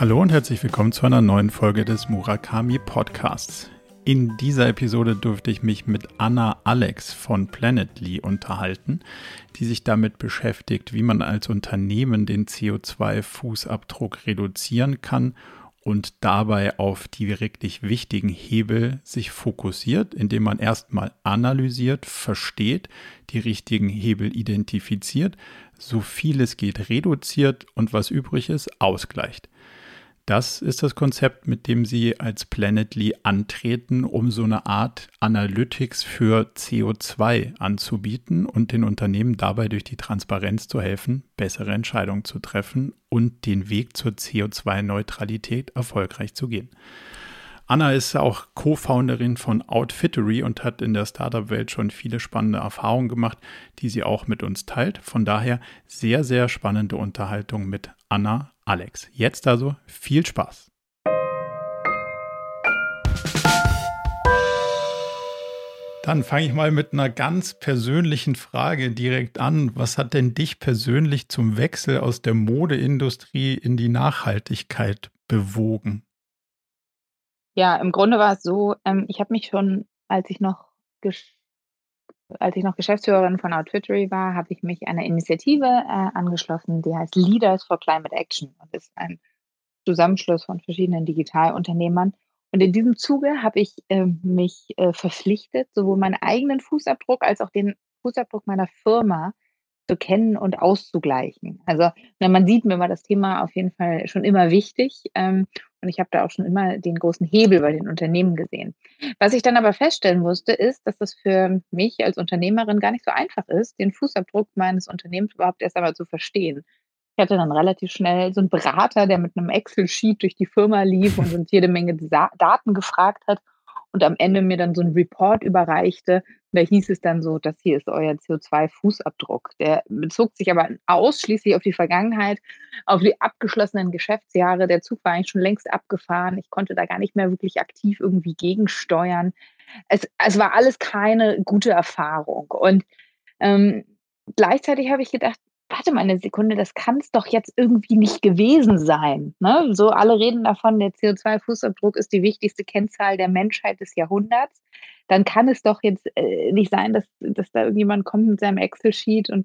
Hallo und herzlich willkommen zu einer neuen Folge des Murakami Podcasts. In dieser Episode durfte ich mich mit Anna Alex von Planetly unterhalten, die sich damit beschäftigt, wie man als Unternehmen den CO2-Fußabdruck reduzieren kann und dabei auf die wirklich wichtigen Hebel sich fokussiert, indem man erstmal analysiert, versteht, die richtigen Hebel identifiziert, so viel es geht reduziert und was übrig ist, ausgleicht. Das ist das Konzept, mit dem Sie als Planetly antreten, um so eine Art Analytics für CO2 anzubieten und den Unternehmen dabei durch die Transparenz zu helfen, bessere Entscheidungen zu treffen und den Weg zur CO2-Neutralität erfolgreich zu gehen. Anna ist auch Co-Founderin von Outfittery und hat in der Startup-Welt schon viele spannende Erfahrungen gemacht, die sie auch mit uns teilt. Von daher sehr, sehr spannende Unterhaltung mit Anna Alex. Jetzt also viel Spaß. Dann fange ich mal mit einer ganz persönlichen Frage direkt an. Was hat denn dich persönlich zum Wechsel aus der Modeindustrie in die Nachhaltigkeit bewogen? Ja, im Grunde war es so, ähm, ich habe mich schon, als ich noch als ich noch Geschäftsführerin von Outfittery war, habe ich mich einer Initiative äh, angeschlossen, die heißt Leaders for Climate Action und ist ein Zusammenschluss von verschiedenen Digitalunternehmern. Und in diesem Zuge habe ich äh, mich äh, verpflichtet, sowohl meinen eigenen Fußabdruck als auch den Fußabdruck meiner Firma zu kennen und auszugleichen. Also na, man sieht mir war das Thema auf jeden Fall schon immer wichtig ähm, und ich habe da auch schon immer den großen Hebel bei den Unternehmen gesehen. Was ich dann aber feststellen musste, ist, dass das für mich als Unternehmerin gar nicht so einfach ist, den Fußabdruck meines Unternehmens überhaupt erst einmal zu verstehen. Ich hatte dann relativ schnell so einen Berater, der mit einem Excel-Sheet durch die Firma lief und uns jede Menge Daten gefragt hat und am Ende mir dann so ein Report überreichte. Da hieß es dann so, das hier ist euer CO2-Fußabdruck. Der bezog sich aber ausschließlich auf die Vergangenheit, auf die abgeschlossenen Geschäftsjahre. Der Zug war eigentlich schon längst abgefahren. Ich konnte da gar nicht mehr wirklich aktiv irgendwie gegensteuern. Es, es war alles keine gute Erfahrung. Und ähm, gleichzeitig habe ich gedacht, warte mal eine Sekunde, das kann es doch jetzt irgendwie nicht gewesen sein. Ne? So alle reden davon, der CO2-Fußabdruck ist die wichtigste Kennzahl der Menschheit des Jahrhunderts. Dann kann es doch jetzt äh, nicht sein, dass, dass da irgendjemand kommt mit seinem Excel-Sheet und,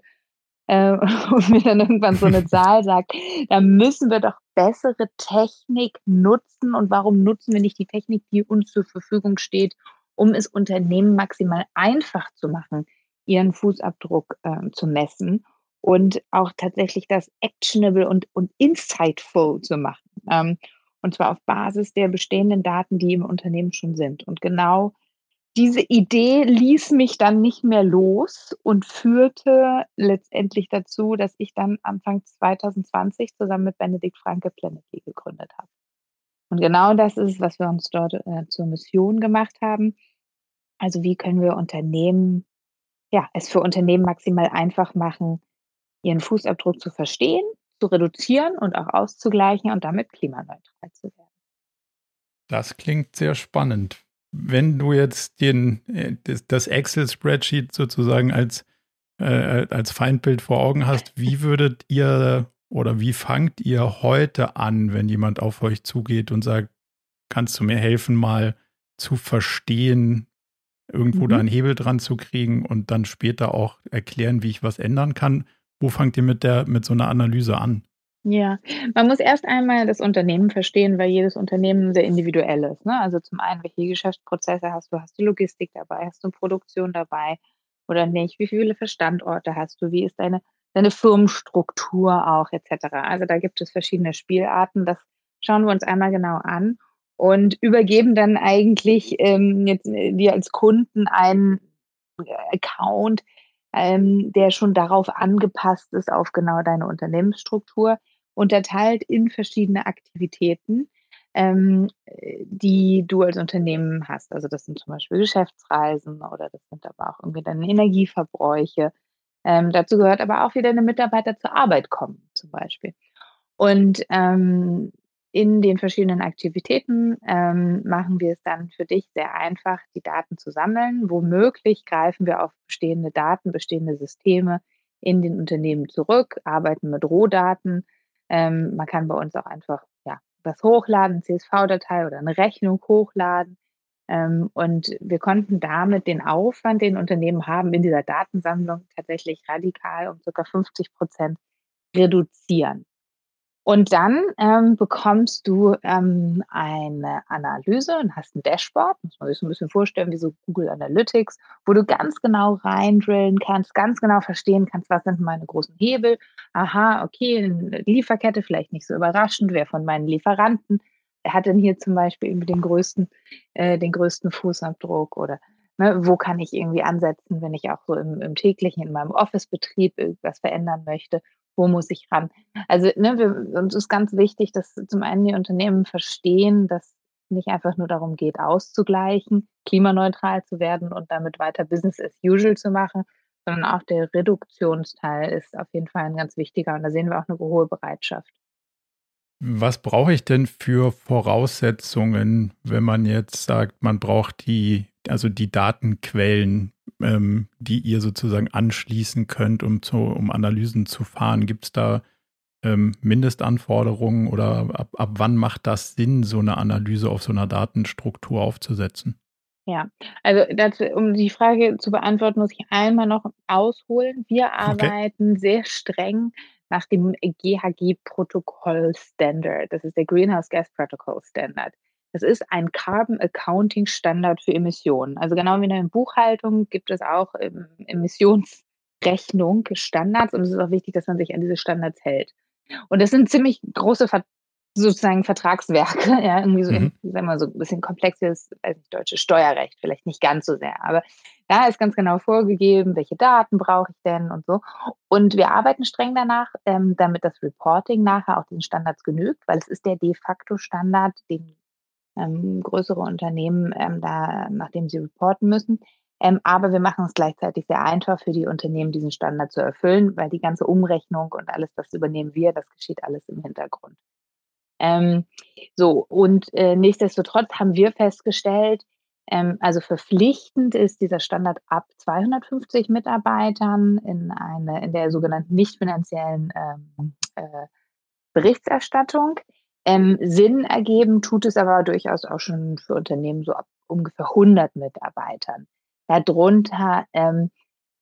äh, und mir dann irgendwann so eine Zahl sagt. Da müssen wir doch bessere Technik nutzen. Und warum nutzen wir nicht die Technik, die uns zur Verfügung steht, um es Unternehmen maximal einfach zu machen, ihren Fußabdruck äh, zu messen? und auch tatsächlich das actionable und, und insightful zu machen. Ähm, und zwar auf Basis der bestehenden Daten, die im Unternehmen schon sind. Und genau diese Idee ließ mich dann nicht mehr los und führte letztendlich dazu, dass ich dann Anfang 2020 zusammen mit Benedikt Franke Planetly gegründet habe. Und genau das ist, was wir uns dort äh, zur Mission gemacht haben. Also wie können wir Unternehmen, ja, es für Unternehmen maximal einfach machen, ihren Fußabdruck zu verstehen, zu reduzieren und auch auszugleichen und damit klimaneutral zu werden. Das klingt sehr spannend. Wenn du jetzt den, äh, das Excel-Spreadsheet sozusagen als, äh, als Feindbild vor Augen hast, wie würdet ihr oder wie fangt ihr heute an, wenn jemand auf euch zugeht und sagt, kannst du mir helfen, mal zu verstehen, irgendwo mhm. da einen Hebel dran zu kriegen und dann später auch erklären, wie ich was ändern kann? Wo fangt ihr mit der, mit so einer Analyse an? Ja, man muss erst einmal das Unternehmen verstehen, weil jedes Unternehmen sehr individuell ist. Ne? Also zum einen, welche Geschäftsprozesse hast du? Hast du Logistik dabei? Hast du Produktion dabei oder nicht? Wie viele Standorte hast du? Wie ist deine, deine Firmenstruktur auch etc.? Also da gibt es verschiedene Spielarten. Das schauen wir uns einmal genau an und übergeben dann eigentlich ähm, jetzt äh, dir als Kunden einen Account, ähm, der schon darauf angepasst ist, auf genau deine Unternehmensstruktur, unterteilt in verschiedene Aktivitäten, ähm, die du als Unternehmen hast. Also das sind zum Beispiel Geschäftsreisen oder das sind aber auch irgendwie deine Energieverbräuche. Ähm, dazu gehört aber auch, wie deine Mitarbeiter zur Arbeit kommen, zum Beispiel. Und ähm, in den verschiedenen Aktivitäten ähm, machen wir es dann für dich sehr einfach, die Daten zu sammeln. Womöglich greifen wir auf bestehende Daten, bestehende Systeme in den Unternehmen zurück, arbeiten mit Rohdaten. Ähm, man kann bei uns auch einfach ja, was hochladen, CSV-Datei oder eine Rechnung hochladen. Ähm, und wir konnten damit den Aufwand, den Unternehmen haben, in dieser Datensammlung tatsächlich radikal um ca. 50 Prozent reduzieren. Und dann ähm, bekommst du ähm, eine Analyse und hast ein Dashboard, muss man sich so ein bisschen vorstellen, wie so Google Analytics, wo du ganz genau reindrillen kannst, ganz genau verstehen kannst, was sind meine großen Hebel. Aha, okay, eine Lieferkette, vielleicht nicht so überraschend, wer von meinen Lieferanten hat denn hier zum Beispiel irgendwie den größten, äh, den größten Fußabdruck? Oder ne, wo kann ich irgendwie ansetzen, wenn ich auch so im, im täglichen, in meinem Office-Betrieb irgendwas verändern möchte wo muss ich ran? Also ne, wir, uns ist ganz wichtig, dass zum einen die Unternehmen verstehen, dass nicht einfach nur darum geht, auszugleichen, klimaneutral zu werden und damit weiter Business as usual zu machen, sondern auch der Reduktionsteil ist auf jeden Fall ein ganz wichtiger und da sehen wir auch eine hohe Bereitschaft. Was brauche ich denn für Voraussetzungen, wenn man jetzt sagt, man braucht die, also die Datenquellen, ähm, die ihr sozusagen anschließen könnt, um, zu, um Analysen zu fahren? Gibt es da ähm, Mindestanforderungen oder ab, ab wann macht das Sinn, so eine Analyse auf so einer Datenstruktur aufzusetzen? Ja, also das, um die Frage zu beantworten, muss ich einmal noch ausholen. Wir arbeiten okay. sehr streng nach dem GHG-Protokoll Standard. Das ist der Greenhouse Gas Protocol Standard. Das ist ein Carbon Accounting Standard für Emissionen. Also genau wie in der Buchhaltung gibt es auch Emissionsrechnung Standards und es ist auch wichtig, dass man sich an diese Standards hält. Und das sind ziemlich große sozusagen Vertragswerke, ja, irgendwie so, mhm. sagen wir so ein bisschen komplexes, weiß nicht, deutsches Steuerrecht, vielleicht nicht ganz so sehr, aber da ist ganz genau vorgegeben, welche Daten brauche ich denn und so. Und wir arbeiten streng danach, ähm, damit das Reporting nachher auch den Standards genügt, weil es ist der de facto Standard, den ähm, größere Unternehmen ähm, da, nachdem sie reporten müssen. Ähm, aber wir machen es gleichzeitig sehr einfach für die Unternehmen, diesen Standard zu erfüllen, weil die ganze Umrechnung und alles, das übernehmen wir, das geschieht alles im Hintergrund. Ähm, so, und äh, nichtsdestotrotz haben wir festgestellt, ähm, also verpflichtend ist dieser Standard ab 250 Mitarbeitern in, eine, in der sogenannten nicht finanziellen ähm, äh, Berichterstattung. Ähm, Sinn ergeben tut es aber durchaus auch schon für Unternehmen so ab ungefähr 100 Mitarbeitern. Darunter ähm,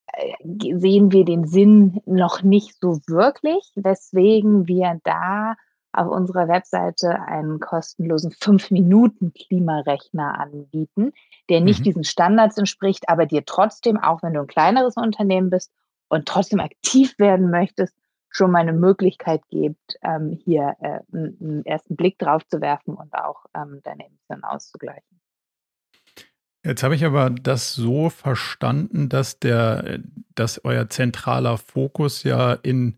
äh, sehen wir den Sinn noch nicht so wirklich, weswegen wir da auf unserer Webseite einen kostenlosen 5-Minuten-Klimarechner anbieten, der nicht mhm. diesen Standards entspricht, aber dir trotzdem, auch wenn du ein kleineres Unternehmen bist und trotzdem aktiv werden möchtest, schon mal eine Möglichkeit gibt, ähm, hier äh, einen, ersten Blick drauf zu werfen und auch ähm, deine Emissionen auszugleichen. Jetzt habe ich aber das so verstanden, dass der, dass euer zentraler Fokus ja in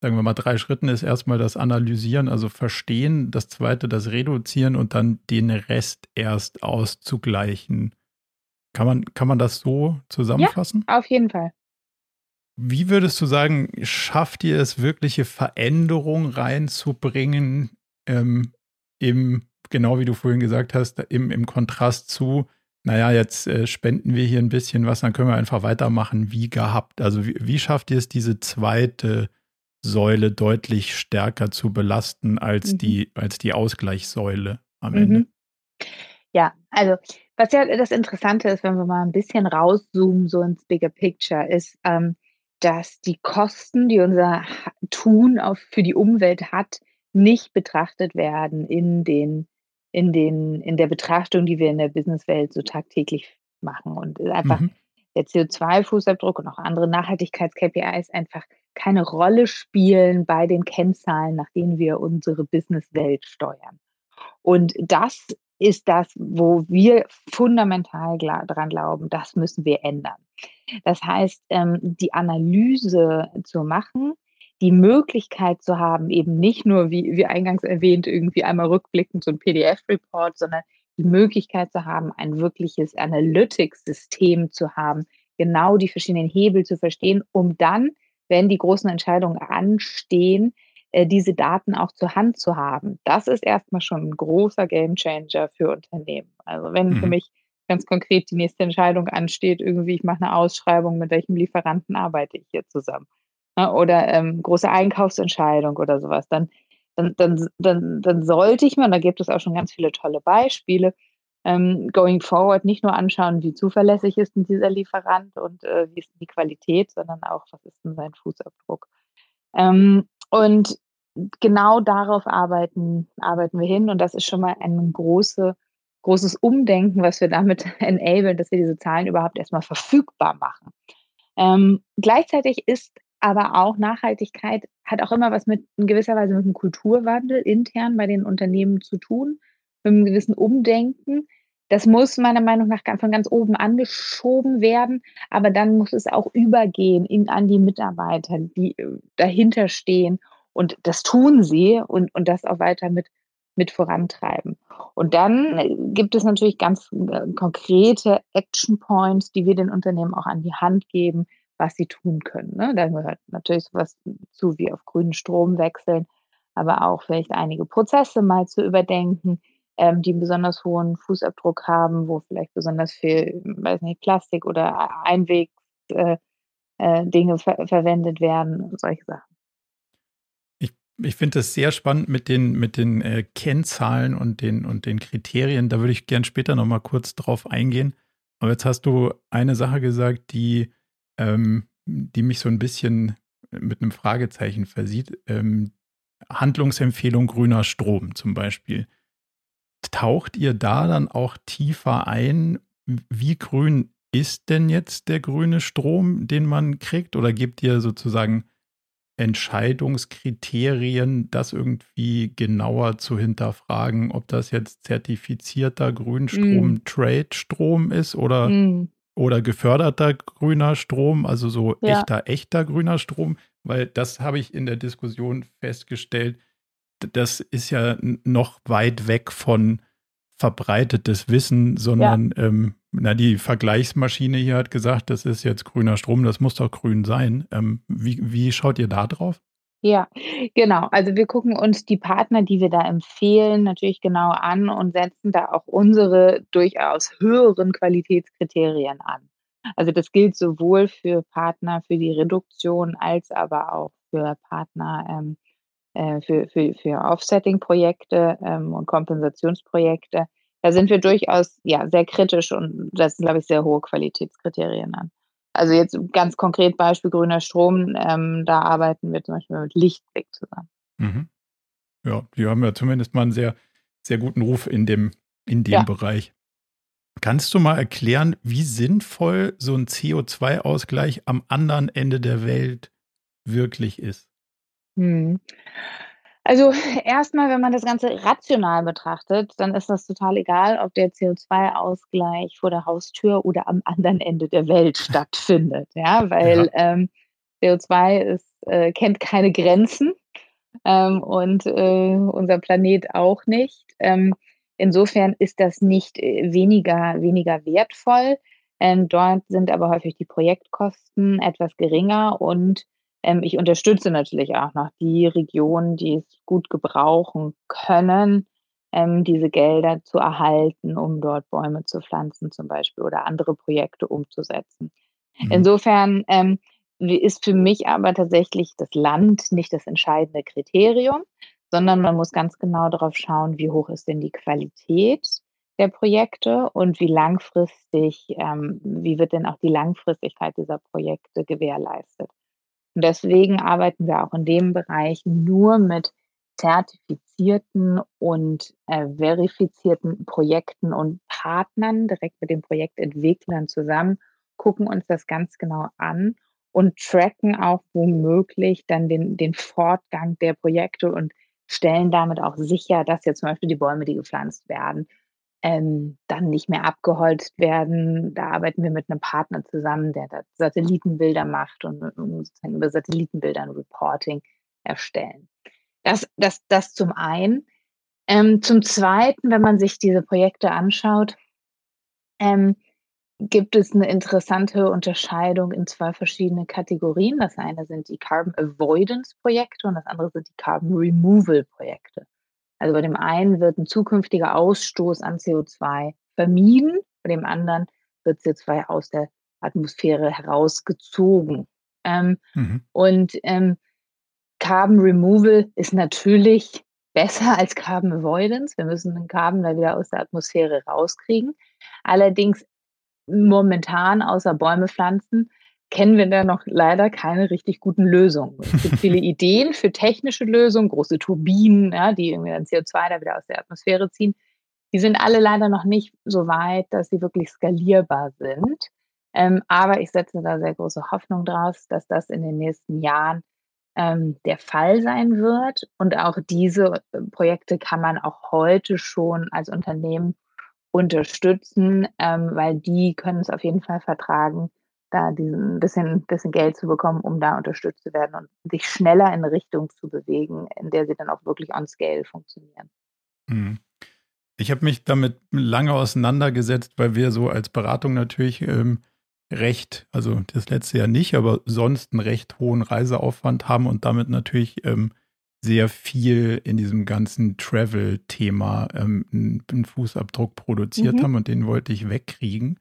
sagen wir mal, drei Schritten ist erstmal das Analysieren, also Verstehen, das zweite das Reduzieren und dann den Rest erst auszugleichen. Kann man, kann man das so zusammenfassen? Ja, auf jeden Fall. Wie würdest du sagen, schafft ihr es, wirkliche Veränderung reinzubringen, ähm, im, genau wie du vorhin gesagt hast, im, im Kontrast zu, naja, jetzt äh, spenden wir hier ein bisschen was, dann können wir einfach weitermachen wie gehabt. Also wie, wie schafft ihr es, diese zweite Säule deutlich stärker zu belasten als mhm. die, als die Ausgleichssäule am mhm. Ende. Ja, also was ja das Interessante ist, wenn wir mal ein bisschen rauszoomen, so ins Bigger Picture, ist, ähm, dass die Kosten, die unser Tun auf, für die Umwelt hat, nicht betrachtet werden in den, in den, in der Betrachtung, die wir in der Businesswelt so tagtäglich machen. Und einfach mhm. der CO2-Fußabdruck und auch andere Nachhaltigkeits-KPIs einfach keine Rolle spielen bei den Kennzahlen, nach denen wir unsere Businesswelt steuern. Und das ist das, wo wir fundamental dran glauben, das müssen wir ändern. Das heißt, ähm, die Analyse zu machen, die Möglichkeit zu haben, eben nicht nur, wie, wie eingangs erwähnt, irgendwie einmal rückblickend so ein PDF-Report, sondern die Möglichkeit zu haben, ein wirkliches Analytics-System zu haben, genau die verschiedenen Hebel zu verstehen, um dann wenn die großen Entscheidungen anstehen, äh, diese Daten auch zur Hand zu haben. Das ist erstmal schon ein großer Gamechanger für Unternehmen. Also wenn mhm. für mich ganz konkret die nächste Entscheidung ansteht, irgendwie ich mache eine Ausschreibung, mit welchem Lieferanten arbeite ich hier zusammen. Ne? Oder ähm, große Einkaufsentscheidung oder sowas, dann dann, dann, dann, dann sollte ich mir, und da gibt es auch schon ganz viele tolle Beispiele, ähm, going forward nicht nur anschauen, wie zuverlässig ist denn dieser Lieferant und äh, wie ist die Qualität, sondern auch, was ist denn sein Fußabdruck. Ähm, und genau darauf arbeiten, arbeiten wir hin und das ist schon mal ein große, großes Umdenken, was wir damit enablen, dass wir diese Zahlen überhaupt erstmal verfügbar machen. Ähm, gleichzeitig ist aber auch Nachhaltigkeit hat auch immer was mit in gewisser Weise mit einem Kulturwandel intern bei den Unternehmen zu tun, mit einem gewissen Umdenken. Das muss meiner Meinung nach von ganz oben angeschoben werden, aber dann muss es auch übergehen in, an die Mitarbeiter, die äh, dahinter stehen. Und das tun sie und, und das auch weiter mit, mit vorantreiben. Und dann äh, gibt es natürlich ganz äh, konkrete Action Points, die wir den Unternehmen auch an die Hand geben, was sie tun können. Ne? Da gehört natürlich sowas zu wie auf grünen Strom wechseln, aber auch vielleicht einige Prozesse mal zu überdenken ähm, die einen besonders hohen Fußabdruck haben, wo vielleicht besonders viel, weiß nicht, Plastik oder Einweg äh, äh, Dinge ver verwendet werden, solche Sachen. Ich, finde das sehr spannend mit den, mit den äh, Kennzahlen und den, und den Kriterien. Da würde ich gern später nochmal kurz drauf eingehen. Aber jetzt hast du eine Sache gesagt, die, ähm, die mich so ein bisschen mit einem Fragezeichen versieht. Ähm, Handlungsempfehlung grüner Strom zum Beispiel taucht ihr da dann auch tiefer ein? Wie grün ist denn jetzt der grüne Strom, den man kriegt? Oder gebt ihr sozusagen Entscheidungskriterien, das irgendwie genauer zu hinterfragen, ob das jetzt zertifizierter Grünstrom, mm. Trade-Strom ist oder, mm. oder geförderter grüner Strom, also so ja. echter, echter grüner Strom? Weil das habe ich in der Diskussion festgestellt, das ist ja noch weit weg von verbreitetes Wissen, sondern ja. ähm, na, die Vergleichsmaschine hier hat gesagt, das ist jetzt grüner Strom, das muss doch grün sein. Ähm, wie, wie schaut ihr da drauf? Ja, genau. Also wir gucken uns die Partner, die wir da empfehlen, natürlich genau an und setzen da auch unsere durchaus höheren Qualitätskriterien an. Also das gilt sowohl für Partner für die Reduktion als aber auch für Partner ähm, äh, für, für, für Offsetting-Projekte ähm, und Kompensationsprojekte. Da sind wir durchaus ja, sehr kritisch und setzen, glaube ich, sehr hohe Qualitätskriterien an. Also jetzt ganz konkret Beispiel grüner Strom, ähm, da arbeiten wir zum Beispiel mit Lichtblick zusammen. Mhm. Ja, die haben ja zumindest mal einen sehr, sehr guten Ruf in dem, in dem ja. Bereich. Kannst du mal erklären, wie sinnvoll so ein CO2-Ausgleich am anderen Ende der Welt wirklich ist? Mhm. Also erstmal, wenn man das Ganze rational betrachtet, dann ist das total egal, ob der CO2-Ausgleich vor der Haustür oder am anderen Ende der Welt stattfindet. Ja, weil ja. Ähm, CO2 ist, äh, kennt keine Grenzen ähm, und äh, unser Planet auch nicht. Ähm, insofern ist das nicht äh, weniger, weniger wertvoll. Ähm, dort sind aber häufig die Projektkosten etwas geringer und ähm, ich unterstütze natürlich auch noch die Regionen, die es gut gebrauchen können, ähm, diese Gelder zu erhalten, um dort Bäume zu pflanzen zum Beispiel oder andere Projekte umzusetzen. Mhm. Insofern ähm, ist für mich aber tatsächlich das Land nicht das entscheidende Kriterium, sondern man muss ganz genau darauf schauen, wie hoch ist denn die Qualität der Projekte und wie langfristig, ähm, wie wird denn auch die Langfristigkeit dieser Projekte gewährleistet. Und deswegen arbeiten wir auch in dem Bereich nur mit zertifizierten und äh, verifizierten Projekten und Partnern, direkt mit den Projektentwicklern zusammen, gucken uns das ganz genau an und tracken auch womöglich dann den, den Fortgang der Projekte und stellen damit auch sicher, dass jetzt zum Beispiel die Bäume, die gepflanzt werden, ähm, dann nicht mehr abgeholzt werden. Da arbeiten wir mit einem Partner zusammen, der da Satellitenbilder macht und, und sozusagen über Satellitenbilder ein Reporting erstellen. Das, das, das zum einen. Ähm, zum Zweiten, wenn man sich diese Projekte anschaut, ähm, gibt es eine interessante Unterscheidung in zwei verschiedene Kategorien. Das eine sind die Carbon Avoidance Projekte und das andere sind die Carbon Removal Projekte. Also bei dem einen wird ein zukünftiger Ausstoß an CO2 vermieden, bei dem anderen wird CO2 aus der Atmosphäre herausgezogen. Ähm, mhm. Und ähm, Carbon Removal ist natürlich besser als Carbon Avoidance. Wir müssen den Carbon da wieder aus der Atmosphäre rauskriegen. Allerdings momentan außer Bäume pflanzen kennen wir da noch leider keine richtig guten Lösungen. Es gibt viele Ideen für technische Lösungen, große Turbinen, ja, die irgendwie dann CO2 da wieder aus der Atmosphäre ziehen. Die sind alle leider noch nicht so weit, dass sie wirklich skalierbar sind. Ähm, aber ich setze da sehr große Hoffnung draus, dass das in den nächsten Jahren ähm, der Fall sein wird. Und auch diese äh, Projekte kann man auch heute schon als Unternehmen unterstützen, ähm, weil die können es auf jeden Fall vertragen, da diesen bisschen, bisschen Geld zu bekommen, um da unterstützt zu werden und sich schneller in eine Richtung zu bewegen, in der sie dann auch wirklich on scale funktionieren. Mhm. Ich habe mich damit lange auseinandergesetzt, weil wir so als Beratung natürlich ähm, recht, also das letzte Jahr nicht, aber sonst einen recht hohen Reiseaufwand haben und damit natürlich ähm, sehr viel in diesem ganzen Travel-Thema ähm, einen Fußabdruck produziert mhm. haben und den wollte ich wegkriegen.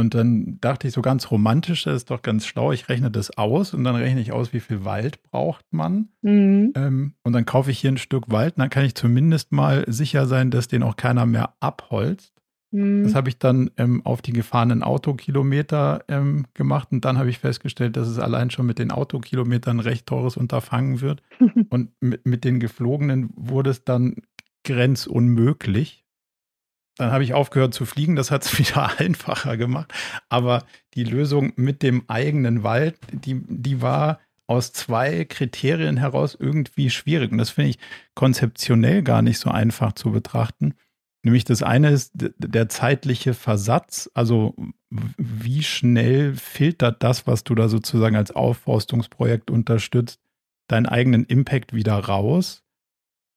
Und dann dachte ich so ganz romantisch, das ist doch ganz schlau, ich rechne das aus und dann rechne ich aus, wie viel Wald braucht man. Mhm. Ähm, und dann kaufe ich hier ein Stück Wald und dann kann ich zumindest mal sicher sein, dass den auch keiner mehr abholzt. Mhm. Das habe ich dann ähm, auf die gefahrenen Autokilometer ähm, gemacht und dann habe ich festgestellt, dass es allein schon mit den Autokilometern ein recht teures Unterfangen wird. und mit, mit den geflogenen wurde es dann grenzunmöglich. Dann habe ich aufgehört zu fliegen, das hat es wieder einfacher gemacht. Aber die Lösung mit dem eigenen Wald, die, die war aus zwei Kriterien heraus irgendwie schwierig. Und das finde ich konzeptionell gar nicht so einfach zu betrachten. Nämlich das eine ist der zeitliche Versatz, also wie schnell filtert das, was du da sozusagen als Aufforstungsprojekt unterstützt, deinen eigenen Impact wieder raus?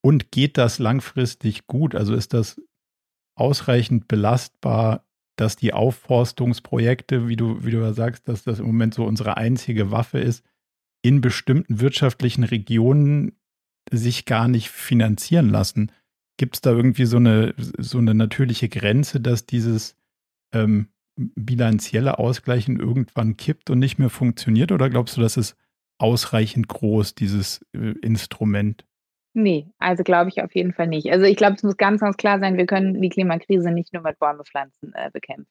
Und geht das langfristig gut? Also ist das ausreichend belastbar, dass die Aufforstungsprojekte, wie du, wie du ja sagst, dass das im Moment so unsere einzige Waffe ist, in bestimmten wirtschaftlichen Regionen sich gar nicht finanzieren lassen. Gibt es da irgendwie so eine, so eine natürliche Grenze, dass dieses ähm, bilanzielle Ausgleichen irgendwann kippt und nicht mehr funktioniert? Oder glaubst du, das ist ausreichend groß, dieses äh, Instrument? Nee, also glaube ich auf jeden Fall nicht. Also ich glaube, es muss ganz, ganz klar sein, wir können die Klimakrise nicht nur mit Bäume pflanzen äh, bekämpfen.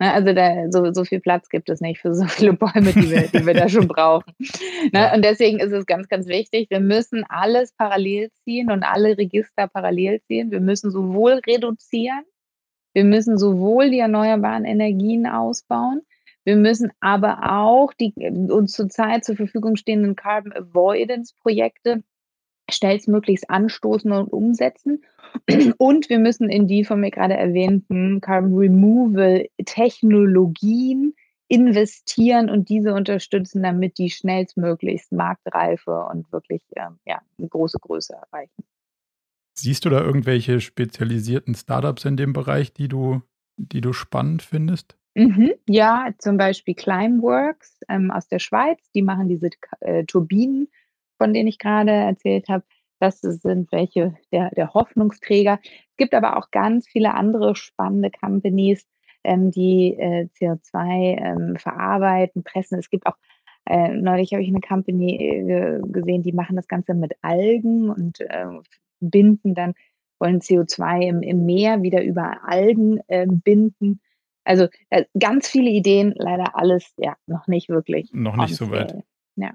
Ne, also da, so, so viel Platz gibt es nicht für so viele Bäume, die wir, die wir da schon brauchen. Ne? Und deswegen ist es ganz, ganz wichtig, wir müssen alles parallel ziehen und alle Register parallel ziehen. Wir müssen sowohl reduzieren, wir müssen sowohl die erneuerbaren Energien ausbauen, wir müssen aber auch die uns zurzeit zur Verfügung stehenden Carbon Avoidance Projekte schnellstmöglichst anstoßen und umsetzen. Und wir müssen in die von mir gerade erwähnten Carbon Removal Technologien investieren und diese unterstützen, damit die schnellstmöglichst Marktreife und wirklich ähm, ja, eine große Größe erreichen. Siehst du da irgendwelche spezialisierten Startups in dem Bereich, die du, die du spannend findest? Mhm, ja, zum Beispiel Climeworks ähm, aus der Schweiz, die machen diese äh, Turbinen von denen ich gerade erzählt habe. Das sind welche der, der Hoffnungsträger. Es gibt aber auch ganz viele andere spannende Companies, ähm, die äh, CO2 ähm, verarbeiten, pressen. Es gibt auch, äh, neulich habe ich eine Company äh, gesehen, die machen das Ganze mit Algen und äh, binden dann, wollen CO2 im, im Meer wieder über Algen ähm, binden. Also äh, ganz viele Ideen, leider alles ja noch nicht wirklich. Noch nicht so weit. Ja.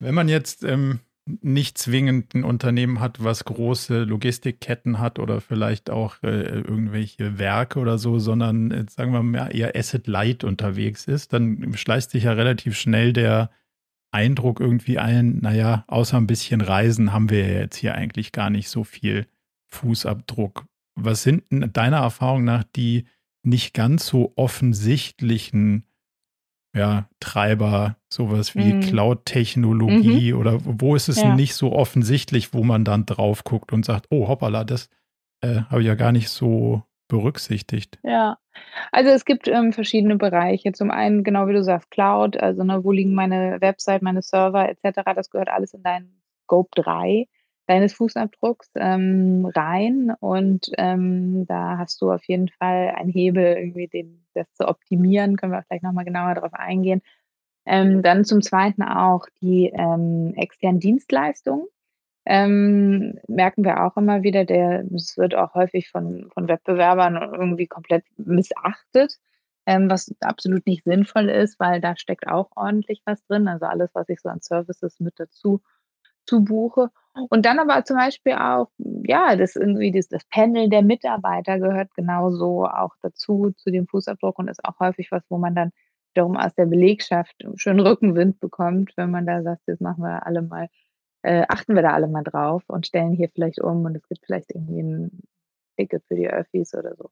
Wenn man jetzt ähm, nicht zwingend ein Unternehmen hat, was große Logistikketten hat oder vielleicht auch äh, irgendwelche Werke oder so, sondern äh, sagen wir mal eher Asset Light unterwegs ist, dann schleißt sich ja relativ schnell der Eindruck irgendwie ein, naja, außer ein bisschen Reisen haben wir ja jetzt hier eigentlich gar nicht so viel Fußabdruck. Was sind deiner Erfahrung nach die nicht ganz so offensichtlichen ja, Treiber, sowas wie mhm. Cloud-Technologie mhm. oder wo ist es ja. nicht so offensichtlich, wo man dann drauf guckt und sagt, oh hoppala, das äh, habe ich ja gar nicht so berücksichtigt. Ja, also es gibt ähm, verschiedene Bereiche. Zum einen, genau wie du sagst, Cloud, also ne, wo liegen meine Website, meine Server etc., das gehört alles in deinen Scope 3 deines Fußabdrucks ähm, rein und ähm, da hast du auf jeden Fall einen Hebel, irgendwie den, das zu optimieren, können wir gleich nochmal genauer darauf eingehen. Ähm, dann zum Zweiten auch die ähm, externen Dienstleistungen. ähm, merken wir auch immer wieder, der, es wird auch häufig von, von Wettbewerbern irgendwie komplett missachtet, ähm, was absolut nicht sinnvoll ist, weil da steckt auch ordentlich was drin. Also alles, was ich so an Services mit dazu zu buche. Und dann aber zum Beispiel auch, ja, das irgendwie das, das Panel der Mitarbeiter gehört genauso auch dazu, zu dem Fußabdruck und ist auch häufig was, wo man dann wiederum aus der Belegschaft schön Rückenwind bekommt, wenn man da sagt, jetzt machen wir alle mal, äh, achten wir da alle mal drauf und stellen hier vielleicht um und es gibt vielleicht irgendwie ein Ticket für die Öffis oder so.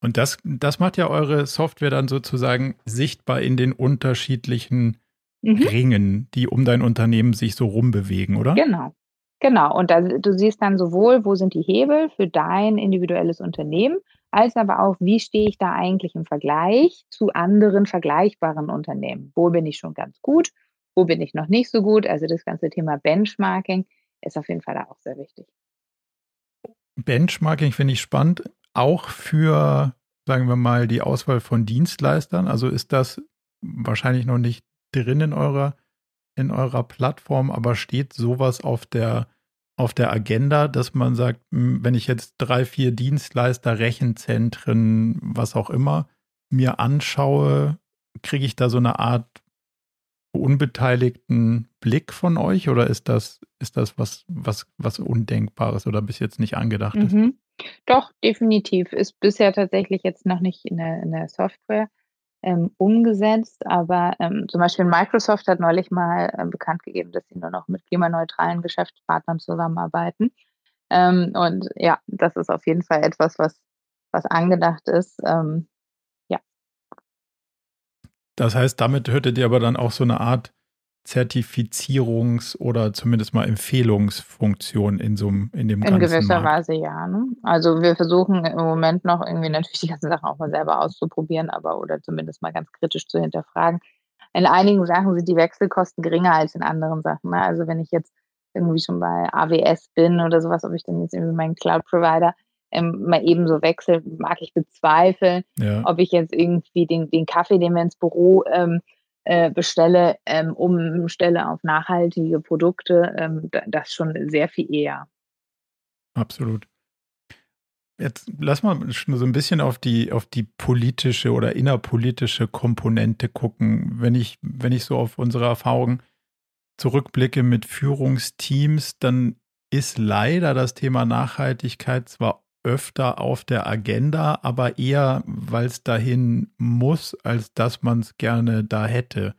Und das, das macht ja eure Software dann sozusagen sichtbar in den unterschiedlichen mhm. Ringen, die um dein Unternehmen sich so rumbewegen, oder? Genau. Genau. Und da, du siehst dann sowohl, wo sind die Hebel für dein individuelles Unternehmen, als aber auch, wie stehe ich da eigentlich im Vergleich zu anderen vergleichbaren Unternehmen? Wo bin ich schon ganz gut? Wo bin ich noch nicht so gut? Also das ganze Thema Benchmarking ist auf jeden Fall da auch sehr wichtig. Benchmarking finde ich spannend, auch für, sagen wir mal, die Auswahl von Dienstleistern. Also ist das wahrscheinlich noch nicht drin in eurer, in eurer Plattform, aber steht sowas auf der, auf der Agenda, dass man sagt, hm, wenn ich jetzt drei, vier Dienstleister, Rechenzentren, was auch immer, mir anschaue, kriege ich da so eine Art unbeteiligten Blick von euch oder ist das, ist das was, was, was Undenkbares oder bis jetzt nicht angedacht ist? Mhm. Doch, definitiv. Ist bisher tatsächlich jetzt noch nicht in der, in der Software ähm, umgesetzt. Aber ähm, zum Beispiel Microsoft hat neulich mal äh, bekannt gegeben, dass sie nur noch mit klimaneutralen Geschäftspartnern zusammenarbeiten. Ähm, und ja, das ist auf jeden Fall etwas, was, was angedacht ist. Ähm, ja. Das heißt, damit hörtet ihr aber dann auch so eine Art Zertifizierungs- oder zumindest mal Empfehlungsfunktion in so einem, in dem In gewisser Markt. Weise ja. Ne? Also wir versuchen im Moment noch irgendwie natürlich die ganzen Sachen auch mal selber auszuprobieren, aber oder zumindest mal ganz kritisch zu hinterfragen. In einigen Sachen sind die Wechselkosten geringer als in anderen Sachen. Ne? Also wenn ich jetzt irgendwie schon bei AWS bin oder sowas, ob ich dann jetzt irgendwie meinen Cloud-Provider ähm, mal ebenso wechsle, mag ich bezweifeln. Ja. Ob ich jetzt irgendwie den, den Kaffee, den wir ins Büro ähm, äh, bestelle, ähm, umstelle auf nachhaltige Produkte, ähm, das schon sehr viel eher. Absolut. Jetzt lass mal so ein bisschen auf die, auf die politische oder innerpolitische Komponente gucken. Wenn ich, wenn ich so auf unsere Erfahrungen zurückblicke mit Führungsteams, dann ist leider das Thema Nachhaltigkeit zwar öfter auf der Agenda, aber eher, weil es dahin muss, als dass man es gerne da hätte.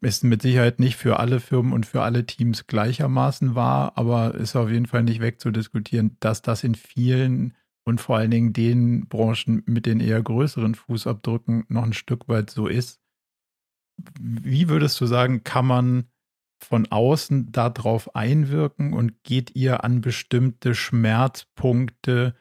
Ist mit Sicherheit nicht für alle Firmen und für alle Teams gleichermaßen wahr, aber ist auf jeden Fall nicht wegzudiskutieren, dass das in vielen und vor allen Dingen den Branchen mit den eher größeren Fußabdrücken noch ein Stück weit so ist. Wie würdest du sagen, kann man von außen darauf einwirken und geht ihr an bestimmte Schmerzpunkte?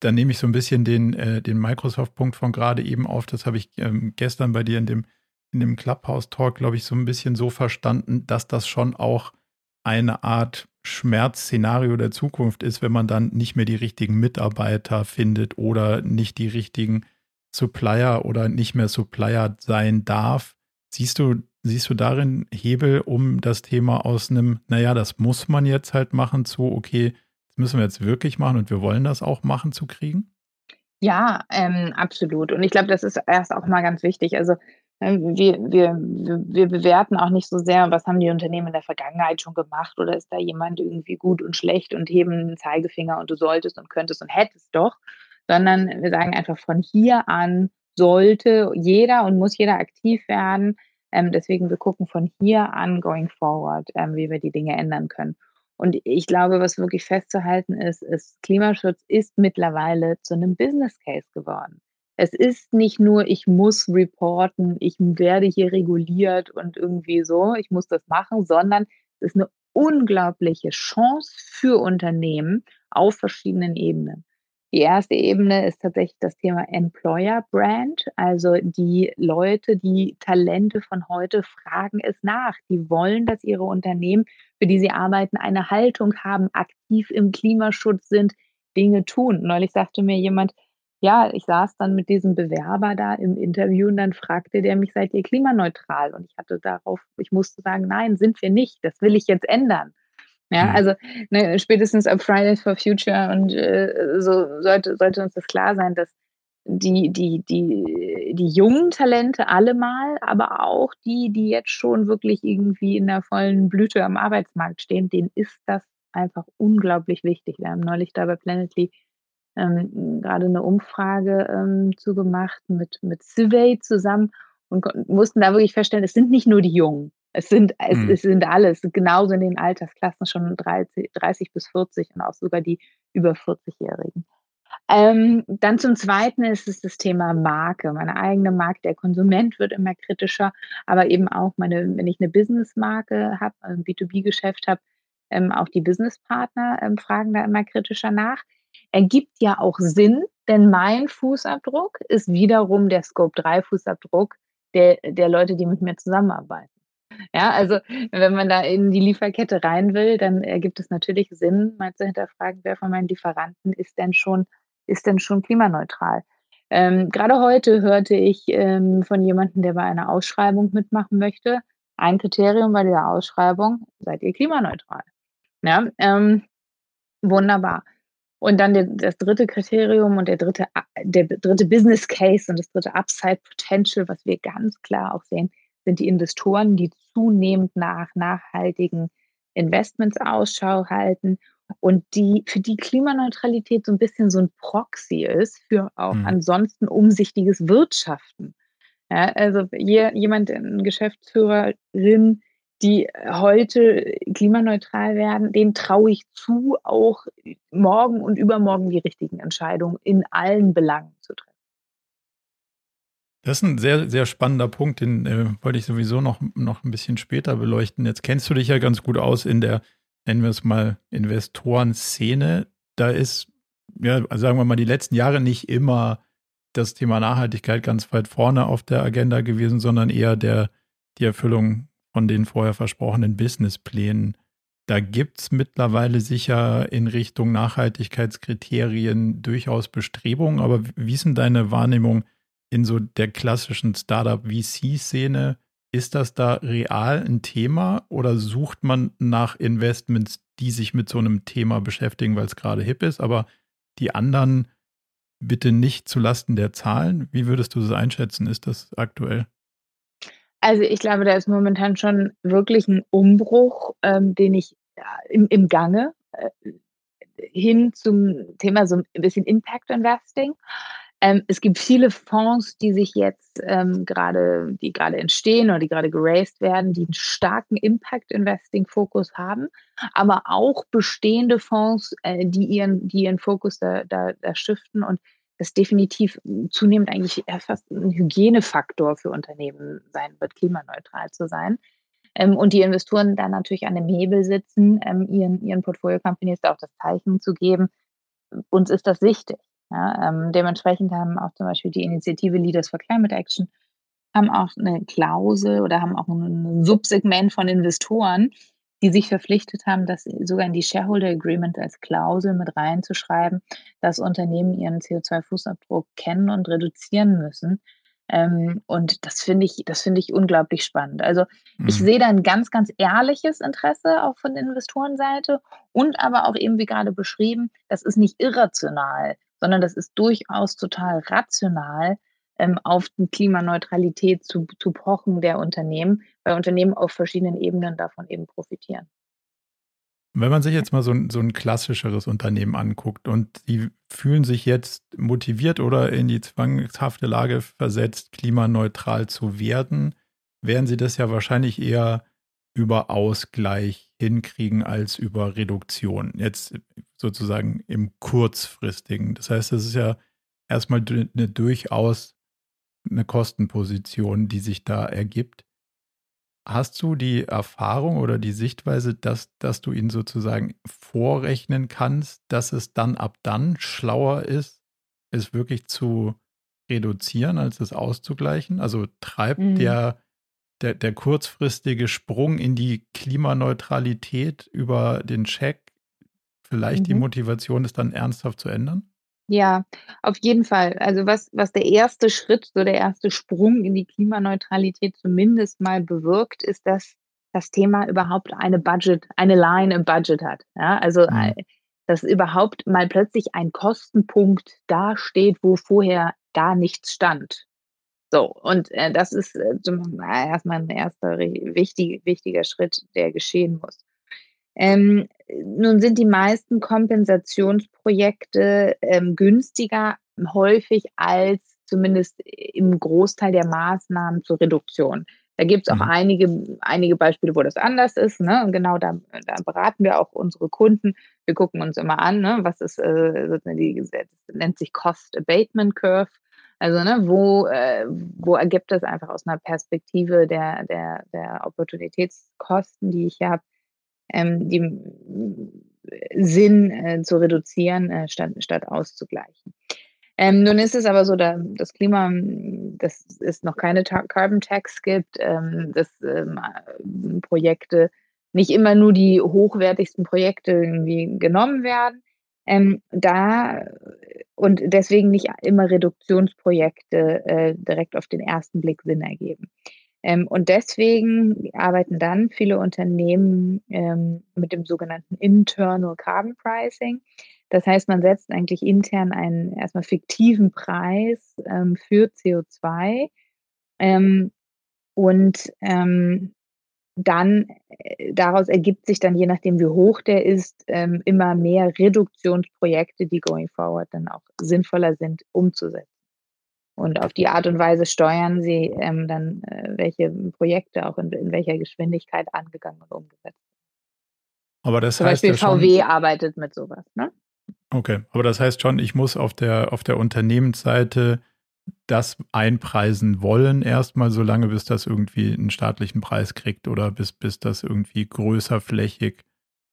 Da nehme ich so ein bisschen den, äh, den Microsoft-Punkt von gerade eben auf. Das habe ich ähm, gestern bei dir in dem, in dem Clubhouse-Talk, glaube ich, so ein bisschen so verstanden, dass das schon auch eine Art Schmerzszenario der Zukunft ist, wenn man dann nicht mehr die richtigen Mitarbeiter findet oder nicht die richtigen Supplier oder nicht mehr Supplier sein darf. Siehst du Siehst du darin Hebel, um das Thema aus einem, naja, das muss man jetzt halt machen, zu, okay, das müssen wir jetzt wirklich machen und wir wollen das auch machen, zu kriegen? Ja, ähm, absolut. Und ich glaube, das ist erst auch mal ganz wichtig. Also ähm, wir, wir, wir bewerten auch nicht so sehr, was haben die Unternehmen in der Vergangenheit schon gemacht oder ist da jemand irgendwie gut und schlecht und heben einen Zeigefinger und du solltest und könntest und hättest doch, sondern wir sagen einfach von hier an sollte jeder und muss jeder aktiv werden, ähm, deswegen, wir gucken von hier an going forward, ähm, wie wir die Dinge ändern können. Und ich glaube, was wirklich festzuhalten ist, ist, Klimaschutz ist mittlerweile zu einem Business Case geworden. Es ist nicht nur, ich muss reporten, ich werde hier reguliert und irgendwie so, ich muss das machen, sondern es ist eine unglaubliche Chance für Unternehmen auf verschiedenen Ebenen. Die erste Ebene ist tatsächlich das Thema Employer Brand. Also die Leute, die Talente von heute fragen es nach. Die wollen, dass ihre Unternehmen, für die sie arbeiten, eine Haltung haben, aktiv im Klimaschutz sind, Dinge tun. Neulich sagte mir jemand, ja, ich saß dann mit diesem Bewerber da im Interview und dann fragte der mich, seid ihr klimaneutral? Und ich hatte darauf, ich musste sagen, nein, sind wir nicht. Das will ich jetzt ändern. Ja, mhm. also ne, spätestens ab Fridays for Future und äh, so sollte, sollte uns das klar sein, dass die, die, die, die jungen Talente allemal, aber auch die, die jetzt schon wirklich irgendwie in der vollen Blüte am Arbeitsmarkt stehen, denen ist das einfach unglaublich wichtig. Wir haben neulich da bei Planetly ähm, gerade eine Umfrage ähm, zugemacht mit, mit Survey zusammen und mussten da wirklich feststellen, es sind nicht nur die Jungen. Es sind, es, mhm. es sind alle, es sind genauso in den Altersklassen schon 30, 30 bis 40 und auch sogar die über 40-Jährigen. Ähm, dann zum Zweiten ist es das Thema Marke, meine eigene Marke. Der Konsument wird immer kritischer, aber eben auch meine, wenn ich eine Businessmarke habe, ein B2B-Geschäft habe, ähm, auch die Businesspartner ähm, fragen da immer kritischer nach. Ergibt ja auch Sinn, denn mein Fußabdruck ist wiederum der Scope 3 Fußabdruck der, der Leute, die mit mir zusammenarbeiten. Ja, also wenn man da in die Lieferkette rein will, dann ergibt es natürlich Sinn, mal zu hinterfragen, wer von meinen Lieferanten ist denn schon, ist denn schon klimaneutral. Ähm, gerade heute hörte ich ähm, von jemandem, der bei einer Ausschreibung mitmachen möchte, ein Kriterium bei dieser Ausschreibung, seid ihr klimaneutral. Ja, ähm, wunderbar. Und dann der, das dritte Kriterium und der dritte, der dritte Business Case und das dritte Upside Potential, was wir ganz klar auch sehen, sind die Investoren, die zunehmend nach nachhaltigen Investments Ausschau halten und die für die Klimaneutralität so ein bisschen so ein Proxy ist für auch mhm. ansonsten umsichtiges Wirtschaften. Ja, also je, jemand, eine Geschäftsführerin, die heute klimaneutral werden, denen traue ich zu, auch morgen und übermorgen die richtigen Entscheidungen in allen Belangen zu treffen. Das ist ein sehr, sehr spannender Punkt, den äh, wollte ich sowieso noch, noch ein bisschen später beleuchten. Jetzt kennst du dich ja ganz gut aus in der, nennen wir es mal, Investorenszene. Da ist, ja, sagen wir mal, die letzten Jahre nicht immer das Thema Nachhaltigkeit ganz weit vorne auf der Agenda gewesen, sondern eher der, die Erfüllung von den vorher versprochenen Businessplänen. Da gibt es mittlerweile sicher in Richtung Nachhaltigkeitskriterien durchaus Bestrebungen, aber wie ist denn deine Wahrnehmung in so der klassischen Startup-VC-Szene? Ist das da real ein Thema oder sucht man nach Investments, die sich mit so einem Thema beschäftigen, weil es gerade hip ist, aber die anderen bitte nicht zulasten der Zahlen? Wie würdest du das einschätzen? Ist das aktuell? Also ich glaube, da ist momentan schon wirklich ein Umbruch, ähm, den ich ja, im, im Gange äh, hin zum Thema so ein bisschen Impact Investing. Ähm, es gibt viele Fonds, die sich jetzt ähm, gerade, die gerade entstehen oder die gerade geraced werden, die einen starken Impact Investing Fokus haben, aber auch bestehende Fonds, äh, die ihren, die ihren Fokus da, da, da shiften und das definitiv zunehmend eigentlich fast ein Hygienefaktor für Unternehmen sein wird, klimaneutral zu sein. Ähm, und die Investoren dann natürlich an dem Hebel sitzen, ähm, ihren, ihren Portfolio-Companies da auch das Zeichen zu geben, uns ist das wichtig. Ja, ähm, dementsprechend haben auch zum Beispiel die Initiative Leaders for Climate Action haben auch eine Klausel oder haben auch ein Subsegment von Investoren, die sich verpflichtet haben, das sogar in die Shareholder Agreement als Klausel mit reinzuschreiben, dass Unternehmen ihren CO2-Fußabdruck kennen und reduzieren müssen. Ähm, und das finde ich, das finde ich unglaublich spannend. Also mhm. ich sehe da ein ganz, ganz ehrliches Interesse auch von der Investorenseite und aber auch eben wie gerade beschrieben, das ist nicht irrational, sondern das ist durchaus total rational, ähm, auf die Klimaneutralität zu, zu pochen der Unternehmen, weil Unternehmen auf verschiedenen Ebenen davon eben profitieren. Wenn man sich jetzt mal so ein, so ein klassischeres Unternehmen anguckt und die fühlen sich jetzt motiviert oder in die zwanghafte Lage versetzt, klimaneutral zu werden, werden sie das ja wahrscheinlich eher über Ausgleich hinkriegen als über Reduktion. Jetzt sozusagen im kurzfristigen. Das heißt, das ist ja erstmal eine durchaus eine Kostenposition, die sich da ergibt. Hast du die Erfahrung oder die Sichtweise, dass, dass du ihnen sozusagen vorrechnen kannst, dass es dann ab dann schlauer ist, es wirklich zu reduzieren, als es auszugleichen? Also treibt mhm. der, der, der kurzfristige Sprung in die Klimaneutralität über den Check vielleicht mhm. die Motivation, es dann ernsthaft zu ändern? Ja, auf jeden Fall. Also was, was der erste Schritt, so der erste Sprung in die Klimaneutralität zumindest mal bewirkt, ist, dass das Thema überhaupt eine Budget, eine Line im Budget hat. Ja, also mhm. dass überhaupt mal plötzlich ein Kostenpunkt dasteht, wo vorher gar nichts stand. So, und äh, das ist äh, erstmal ein erster wichtig, wichtiger Schritt, der geschehen muss. Ähm, nun sind die meisten Kompensationsprojekte ähm, günstiger häufig als zumindest im Großteil der Maßnahmen zur Reduktion. Da gibt es auch mhm. einige, einige Beispiele, wo das anders ist. Ne? Und genau da, da beraten wir auch unsere Kunden. Wir gucken uns immer an, ne? was ist, äh, die, das nennt sich Cost Abatement Curve. Also ne, wo, äh, wo ergibt es einfach aus einer Perspektive der, der, der Opportunitätskosten, die ich habe, ähm, die Sinn äh, zu reduzieren, äh, statt, statt auszugleichen. Ähm, nun ist es aber so, da das Klima, dass es noch keine Carbon Tax gibt, ähm, dass ähm, Projekte nicht immer nur die hochwertigsten Projekte irgendwie genommen werden. Ähm, da und deswegen nicht immer Reduktionsprojekte äh, direkt auf den ersten Blick Sinn ergeben. Ähm, und deswegen arbeiten dann viele Unternehmen ähm, mit dem sogenannten Internal Carbon Pricing. Das heißt, man setzt eigentlich intern einen erstmal fiktiven Preis ähm, für CO2 ähm, und ähm, dann äh, daraus ergibt sich dann, je nachdem wie hoch der ist, ähm, immer mehr Reduktionsprojekte, die going forward dann auch sinnvoller sind, umzusetzen. Und auf die Art und Weise steuern sie ähm, dann, äh, welche Projekte auch in, in, welcher Geschwindigkeit angegangen und umgesetzt werden. Aber das Zum heißt Beispiel ja schon, VW arbeitet mit sowas, ne? Okay, aber das heißt schon, ich muss auf der, auf der Unternehmensseite das einpreisen wollen, erstmal so lange, bis das irgendwie einen staatlichen Preis kriegt oder bis, bis das irgendwie größer flächig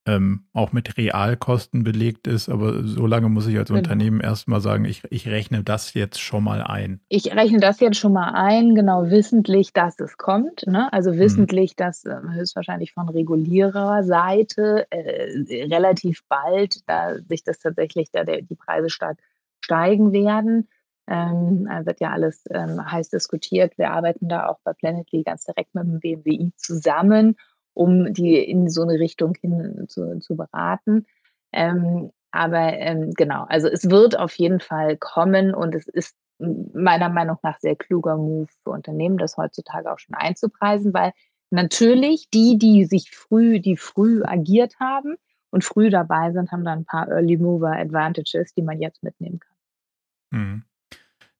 ähm, auch mit Realkosten belegt ist. Aber so lange muss ich als genau. Unternehmen erstmal sagen, ich, ich rechne das jetzt schon mal ein. Ich rechne das jetzt schon mal ein, genau wissentlich, dass es kommt. Ne? Also mhm. wissentlich, hm. dass äh, höchstwahrscheinlich von Reguliererseite äh, relativ bald da sich das tatsächlich, da der, die Preise stark steigen werden. Ähm, wird ja alles ähm, heiß diskutiert. Wir arbeiten da auch bei Planetly ganz direkt mit dem BMWI zusammen um die in so eine Richtung hin zu, zu beraten. Ähm, aber ähm, genau, also es wird auf jeden Fall kommen und es ist meiner Meinung nach sehr kluger Move für Unternehmen, das heutzutage auch schon einzupreisen, weil natürlich die, die sich früh, die früh agiert haben und früh dabei sind, haben da ein paar Early Mover Advantages, die man jetzt mitnehmen kann. Mhm.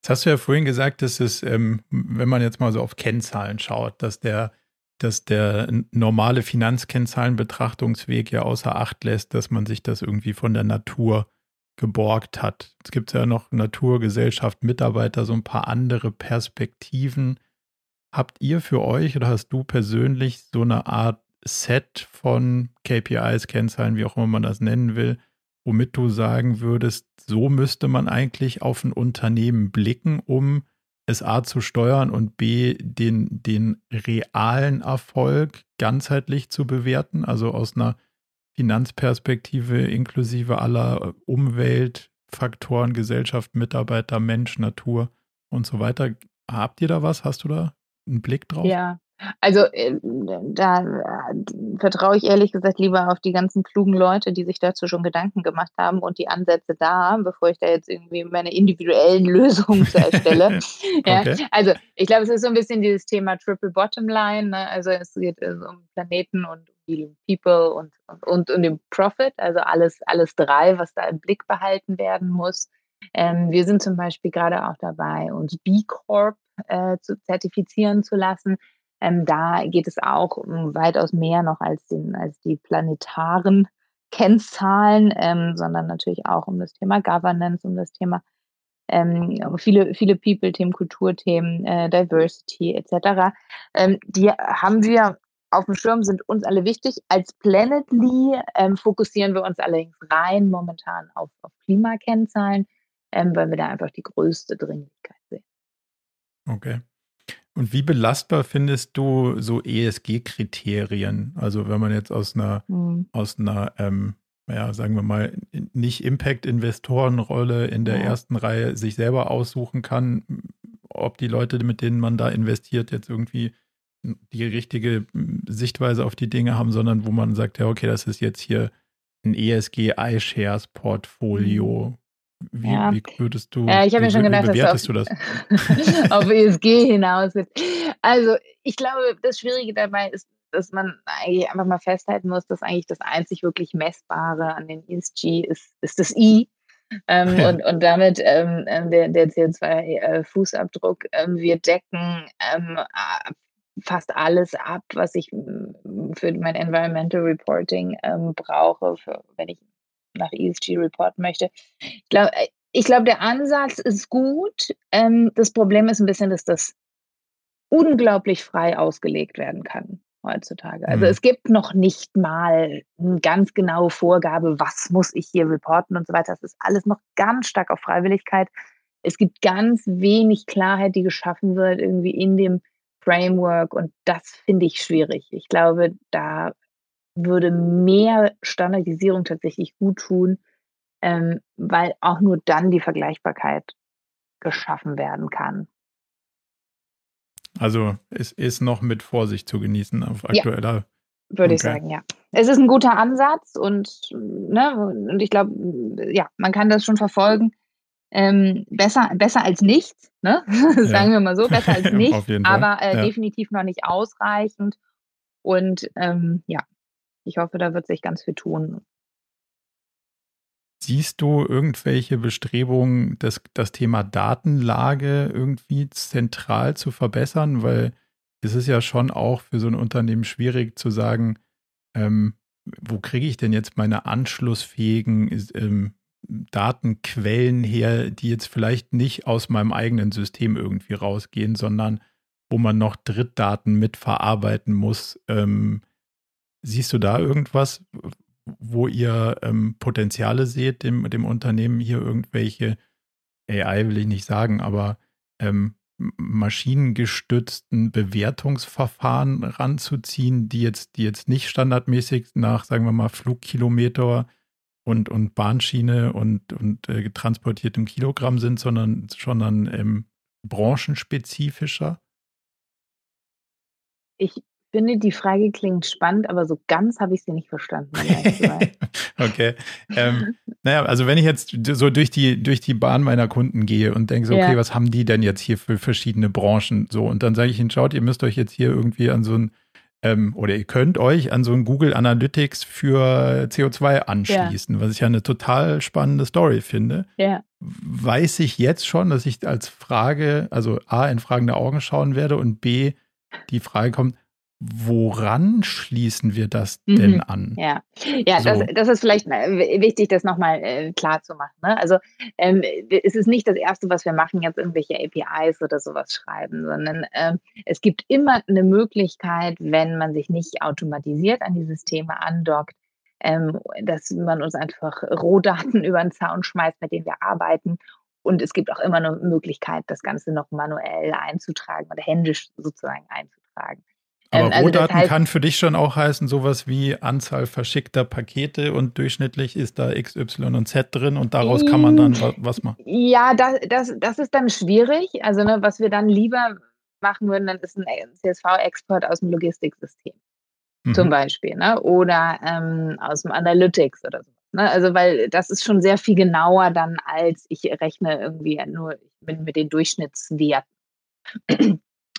Jetzt hast du ja vorhin gesagt, dass es, ähm, wenn man jetzt mal so auf Kennzahlen schaut, dass der dass der normale Finanzkennzahlenbetrachtungsweg ja außer Acht lässt, dass man sich das irgendwie von der Natur geborgt hat. Es gibt ja noch Natur, Gesellschaft, Mitarbeiter, so ein paar andere Perspektiven. Habt ihr für euch oder hast du persönlich so eine Art Set von KPIs, Kennzahlen, wie auch immer man das nennen will, womit du sagen würdest, so müsste man eigentlich auf ein Unternehmen blicken, um es A zu steuern und B den, den realen Erfolg ganzheitlich zu bewerten, also aus einer Finanzperspektive inklusive aller Umweltfaktoren, Gesellschaft, Mitarbeiter, Mensch, Natur und so weiter. Habt ihr da was? Hast du da einen Blick drauf? Ja, also äh, da äh, vertraue ich ehrlich gesagt lieber auf die ganzen klugen Leute, die sich dazu schon Gedanken gemacht haben und die Ansätze da, bevor ich da jetzt irgendwie meine individuellen Lösungen zu erstelle. ja, okay. Also ich glaube, es ist so ein bisschen dieses Thema Triple Bottom Line. Ne? Also es geht äh, um Planeten und um die People und, und, und um den Profit, also alles, alles drei, was da im Blick behalten werden muss. Ähm, wir sind zum Beispiel gerade auch dabei, uns B Corp äh, zu zertifizieren zu lassen. Ähm, da geht es auch um weitaus mehr noch als, den, als die planetaren Kennzahlen, ähm, sondern natürlich auch um das Thema Governance, um das Thema ähm, viele, viele People-Themen, Kulturthemen, äh, Diversity etc. Ähm, die haben wir auf dem Schirm, sind uns alle wichtig. Als Planetly ähm, fokussieren wir uns allerdings rein momentan auf, auf Klimakennzahlen, ähm, weil wir da einfach die größte Dringlichkeit sehen. Okay. Und wie belastbar findest du so ESG-Kriterien? Also wenn man jetzt aus einer, mhm. aus einer, ähm, ja, sagen wir mal, nicht Impact-Investorenrolle in der ja. ersten Reihe sich selber aussuchen kann, ob die Leute, mit denen man da investiert, jetzt irgendwie die richtige hm, Sichtweise auf die Dinge haben, sondern wo man sagt, ja, okay, das ist jetzt hier ein ESG iShares Portfolio. Wie, Ja. wie würdest du, Ja, ich wie, mir schon wie gedacht, dass bewertest du das? auf ESG hinaus wird. Also, ich glaube, das Schwierige dabei ist, dass man eigentlich einfach mal festhalten muss, dass eigentlich das einzig wirklich Messbare an den ESG ist, ist das I. Ähm, Ja. und, und damit ähm, ähm, der, der CO2-Fußabdruck. Ähm, wir decken ähm, fast alles ab, was ich für mein Environmental Reporting brauche, für, wenn ich nach ESG reporten möchte. Ich glaube, ich glaube, der Ansatz ist gut. Ähm, das Problem ist ein bisschen, dass das unglaublich frei ausgelegt werden kann heutzutage. Also Mhm. es gibt noch nicht mal eine ganz genaue Vorgabe, was muss ich hier reporten und so weiter. Das ist alles noch ganz stark auf Freiwilligkeit. Es gibt ganz wenig Klarheit, die geschaffen wird irgendwie in dem Framework und das finde ich schwierig. Ich glaube, da würde mehr Standardisierung tatsächlich gut tun, ähm, weil auch nur dann die Vergleichbarkeit geschaffen werden kann. Also es ist noch mit Vorsicht zu genießen auf Ja. aktueller. Würde ich Okay. sagen, ja. Es ist ein guter Ansatz und, ne, und ich glaube, ja, man kann das schon verfolgen. Ähm, besser, besser als nichts, ne? sagen wir mal so, besser als nichts, aber äh, ja. definitiv noch nicht ausreichend. Und ähm, ja, ich hoffe, da wird sich ganz viel tun. Siehst du irgendwelche Bestrebungen, das, das Thema Datenlage irgendwie zentral zu verbessern? Weil es ist ja schon auch für so ein Unternehmen schwierig zu sagen, ähm, wo kriege ich denn jetzt meine anschlussfähigen ähm, Datenquellen her, die jetzt vielleicht nicht aus meinem eigenen System irgendwie rausgehen, sondern wo man noch Drittdaten mitverarbeiten muss. Ähm, siehst du da irgendwas, wo ihr ähm, Potenziale seht, dem, dem Unternehmen hier irgendwelche AI will ich nicht sagen, aber ähm, maschinengestützten Bewertungsverfahren ranzuziehen, die jetzt, die jetzt nicht standardmäßig nach, sagen wir mal, Flugkilometer und, und Bahnschiene und, und äh, transportiertem Kilogramm sind, sondern, sondern ähm, branchenspezifischer? Ich finde, die Frage klingt spannend, aber so ganz habe ich sie nicht verstanden. okay. Ähm, naja, also wenn ich jetzt so durch die, durch die Bahn meiner Kunden gehe und denke so, okay, Ja. was haben die denn jetzt hier für verschiedene Branchen? So, und dann sage ich ihnen, schaut, ihr müsst euch jetzt hier irgendwie an so ein, ähm, oder ihr könnt euch an so ein Google Analytics für CO2 anschließen, was ich ja eine total spannende Story finde. ja. Weiß ich jetzt schon, dass ich als Frage, also A, in fragende Augen schauen werde und B, die Frage kommt, woran schließen wir das denn Mhm. an? Ja, ja So. das, das ist vielleicht w- wichtig, das nochmal äh, klar zu machen. Ne? Also ähm, es ist nicht das Erste, was wir machen, jetzt irgendwelche APIs oder sowas schreiben, sondern ähm, es gibt immer eine Möglichkeit, wenn man sich nicht automatisiert an die Systeme andockt, ähm, dass man uns einfach Rohdaten über den Zaun schmeißt, mit denen wir arbeiten. Und es gibt auch immer eine Möglichkeit, das Ganze noch manuell einzutragen oder händisch sozusagen einzutragen. Aber Ähm, also Rohdaten heißt- kann für dich schon auch heißen, sowas wie Anzahl verschickter Pakete und durchschnittlich ist da X, Y und Z drin und daraus kann man dann wa- was machen. Ja, das, das, das ist dann schwierig. Also, ne, was wir dann lieber machen würden, dann ist ein CSV-Export aus dem Logistiksystem zum Mhm. Beispiel, ne? Oder ähm, aus dem Analytics oder so. Ne? Also, weil das ist schon sehr viel genauer dann, als ich rechne irgendwie nur bin mit den Durchschnittswerten.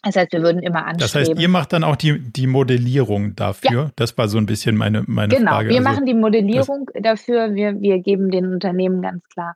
Das heißt, wir würden immer anstreben. Das heißt, ihr macht dann auch die, die Modellierung dafür. Das war so ein bisschen meine, meine Genau, Frage. wir Also, machen die Modellierung dafür. Wir, wir geben den Unternehmen ganz klar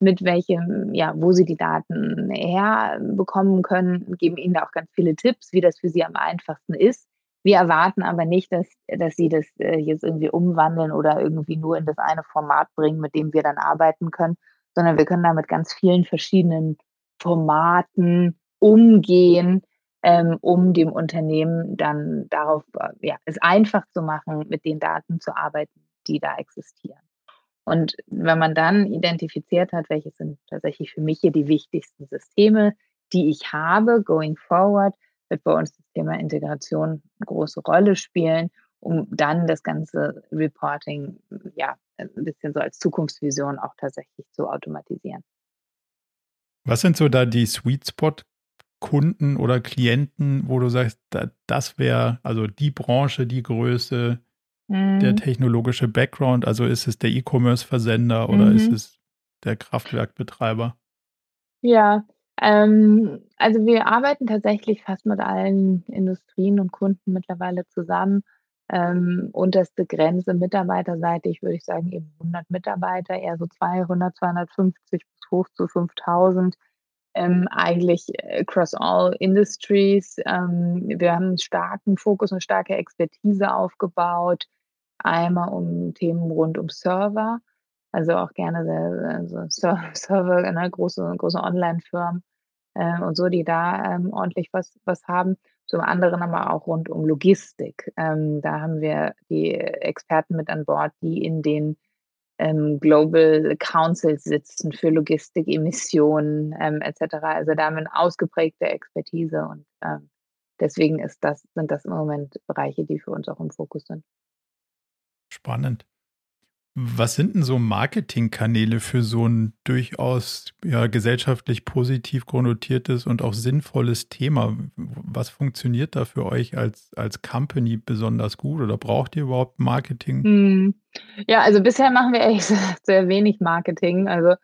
mit welchem, ja, wo sie die Daten herbekommen können, geben ihnen da auch ganz viele Tipps, wie das für sie am einfachsten ist. Wir erwarten aber nicht, dass, dass sie das äh, jetzt irgendwie umwandeln oder irgendwie nur in das eine Format bringen, mit dem wir dann arbeiten können, sondern wir können da mit ganz vielen verschiedenen Formaten umgehen, ähm, um dem Unternehmen dann darauf, äh, ja, es einfach zu machen, mit den Daten zu arbeiten, die da existieren. Und wenn man dann identifiziert hat, welche sind tatsächlich für mich hier die wichtigsten Systeme, die ich habe, going forward, wird bei uns das Thema Integration eine große Rolle spielen, um dann das ganze Reporting ja ein bisschen so als Zukunftsvision auch tatsächlich zu automatisieren. was sind so da die Sweet Spot Kunden oder Klienten, wo du sagst, das wäre also die Branche, die Größe, mhm. der technologische Background? Also ist es der E-Commerce-Versender oder mhm. ist es der Kraftwerkbetreiber? Ja, ähm, also wir arbeiten tatsächlich fast mit allen Industrien und Kunden mittlerweile zusammen. Ähm, unterste Grenze mitarbeiterseitig würde ich sagen eben 100 Mitarbeiter, eher so 200, 250 bis hoch zu 5000. Ähm, eigentlich across all industries. Ähm, wir haben einen starken Fokus und starke Expertise aufgebaut. Einmal um Themen rund um Server, also auch gerne also Server, ne, große, große Online-Firmen äh, und so, die da ähm, ordentlich was, was haben. Zum anderen aber auch rund um Logistik. Ähm, da haben wir die Experten mit an Bord, die in den ähm, Global Councils sitzen für Logistik, Emissionen ähm, etc. Also da haben wir eine ausgeprägte Expertise und ähm, deswegen ist das, sind das im Moment Bereiche, die für uns auch im Fokus sind. Spannend. Was sind denn so Marketingkanäle für so ein durchaus ja, gesellschaftlich positiv konnotiertes und auch sinnvolles Thema? Was funktioniert da für euch als, als Company besonders gut oder braucht ihr überhaupt Marketing? Hm. Ja, also bisher machen wir ehrlich gesagt sehr wenig Marketing. Also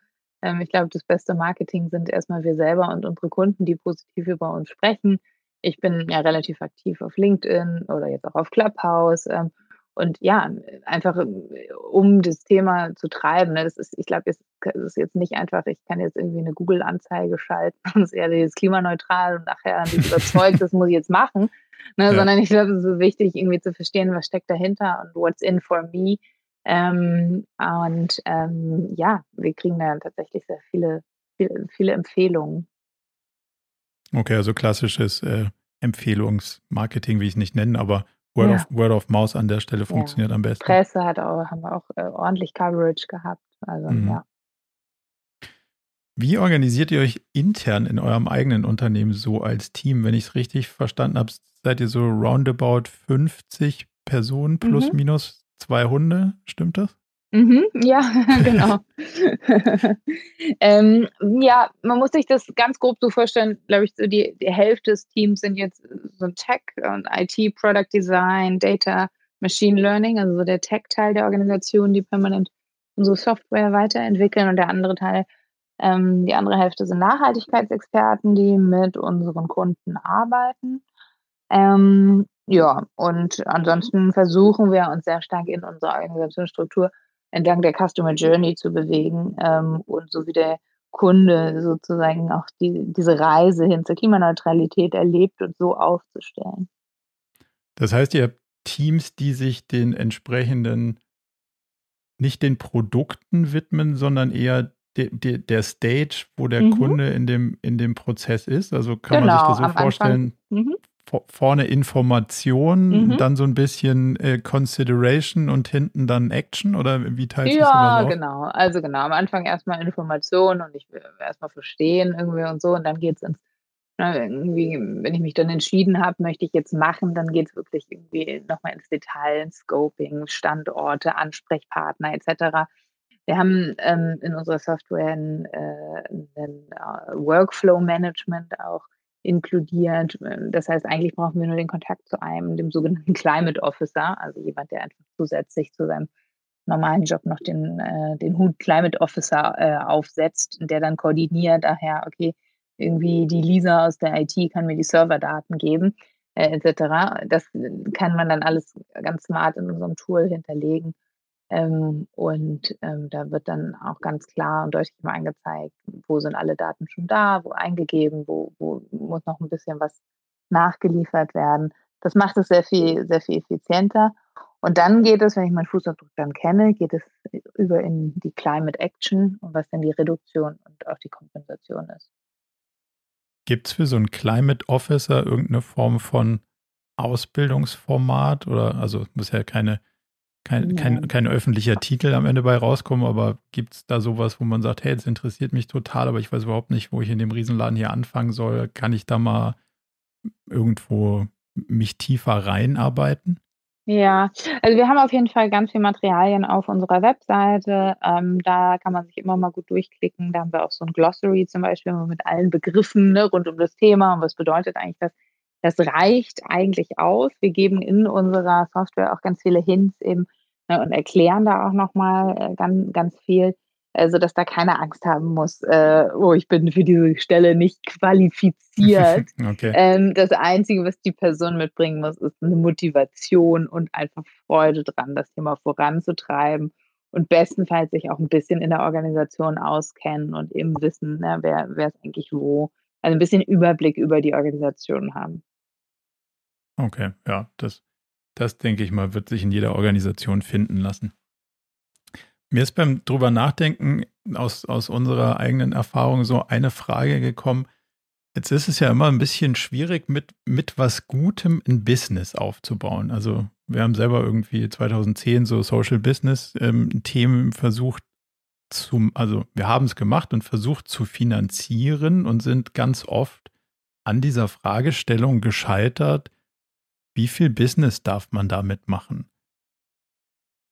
ähm, ich glaube, das beste Marketing sind erstmal wir selber und unsere Kunden, die positiv über uns sprechen. Ich bin ja relativ aktiv auf LinkedIn oder jetzt auch auf Clubhouse. Ähm, und ja, einfach äh, um das Thema zu treiben. Ne? Das ist, ich glaube, es ist jetzt nicht einfach, ich kann jetzt irgendwie eine Google-Anzeige schalten und es ist klimaneutral und nachher überzeugt, das muss ich jetzt machen. Ne? Ja. Sondern ich glaube, es ist wichtig, irgendwie zu verstehen, was steckt dahinter und what's in for me. Ähm, und ähm, ja, wir kriegen da tatsächlich sehr viele, viele, viele Empfehlungen. Okay, also klassisches äh, Empfehlungsmarketing, wie ich es nicht nennen, aber Word, ja. of, Word of Mouse an der Stelle funktioniert ja. am besten. Presse hat auch, haben wir auch äh, ordentlich Coverage gehabt. Also, mhm. ja. Wie organisiert ihr euch intern in eurem eigenen Unternehmen so als Team? Wenn ich es richtig verstanden habe, seid ihr so roundabout 50 Personen plus mhm. minus zwei Hunde, stimmt das? Mhm, ja, genau. ähm, ja, man muss sich das ganz grob so vorstellen, glaube ich, so die, die Hälfte des Teams sind jetzt so Tech und IT, Product Design, Data, Machine Learning, also so der Tech-Teil der Organisation, die permanent unsere Software weiterentwickeln und der andere Teil, ähm, die andere Hälfte sind Nachhaltigkeitsexperten, die mit unseren Kunden arbeiten. Ähm, ja, und ansonsten versuchen wir uns sehr stark in unserer Organisationsstruktur entlang der Customer Journey zu bewegen ähm, und so wie der Kunde sozusagen auch die, diese Reise hin zur Klimaneutralität erlebt und so aufzustellen. Das heißt, ihr habt Teams, die sich den entsprechenden, nicht den Produkten widmen, sondern eher de, de, der Stage, wo der mhm. Kunde in dem, in dem Prozess ist. Also kann genau, man sich das so vorstellen, mhm vorne Information, mhm. dann so ein bisschen äh, Consideration und hinten dann Action oder wie teilt sich das Ja, genau. Also genau, am Anfang erstmal Information und ich will erstmal verstehen irgendwie und so und dann geht es ins, ne, irgendwie, wenn ich mich dann entschieden habe, möchte ich jetzt machen, dann geht es wirklich irgendwie nochmal ins Detail, ins Scoping, Standorte, Ansprechpartner etc. Wir haben ähm, in unserer Software ein, äh, ein uh, Workflow-Management auch inkludiert. Das heißt, eigentlich brauchen wir nur den Kontakt zu einem, dem sogenannten Climate Officer, also jemand, der einfach zusätzlich zu seinem normalen Job noch den, äh, den Hut Climate Officer äh, aufsetzt, der dann koordiniert, daher, okay, irgendwie die Lisa aus der IT kann mir die Serverdaten geben, äh, etc. Das kann man dann alles ganz smart in unserem Tool hinterlegen ähm, und ähm, da wird dann auch ganz klar und deutlich mal angezeigt, wo sind alle Daten schon da, wo eingegeben, wo, wo muss noch ein bisschen was nachgeliefert werden. Das macht es sehr viel, sehr viel effizienter. Und dann geht es, wenn ich meinen Fußabdruck dann kenne, geht es über in die Climate Action und was dann die Reduktion und auch die Kompensation ist. Gibt es für so einen Climate Officer irgendeine Form von Ausbildungsformat oder also muss ja keine kein, kein, kein öffentlicher Titel am Ende bei rauskommen, aber gibt es da sowas, wo man sagt, hey, das interessiert mich total, aber ich weiß überhaupt nicht, wo ich in dem Riesenladen hier anfangen soll. Kann ich da mal irgendwo mich tiefer reinarbeiten? Ja, also wir haben auf jeden Fall ganz viel Materialien auf unserer Webseite. Ähm, da kann man sich immer mal gut durchklicken. Da haben wir auch so 'n Glossary zum Beispiel mit allen Begriffen, ne, rund um das Thema und was bedeutet eigentlich das. Das reicht eigentlich aus. Wir geben in unserer Software auch ganz viele Hints eben, ne, und erklären da auch noch mal, äh, gan ganz viel äh, sodass da keiner Angst haben muss, äh, oh, ich bin für diese Stelle nicht qualifiziert. Okay. Ähm, das Einzige, was die Person mitbringen muss, ist eine Motivation und einfach Freude dran, das Thema voranzutreiben und bestenfalls sich auch ein bisschen in der Organisation auskennen und eben wissen, ne, wer wer ist eigentlich wo. Also ein bisschen Überblick über die Organisation haben. Okay, ja, das das denke ich mal, wird sich in jeder Organisation finden lassen. Mir ist beim drüber nachdenken aus, aus unserer eigenen Erfahrung so eine Frage gekommen. Jetzt ist es ja immer ein bisschen schwierig, mit, mit was Gutem ein Business aufzubauen. Also wir haben selber irgendwie 2010 so Social Business ähm, Themen versucht zu, also wir haben es gemacht und versucht zu finanzieren und sind ganz oft an dieser Fragestellung gescheitert, wie viel Business darf man damit machen?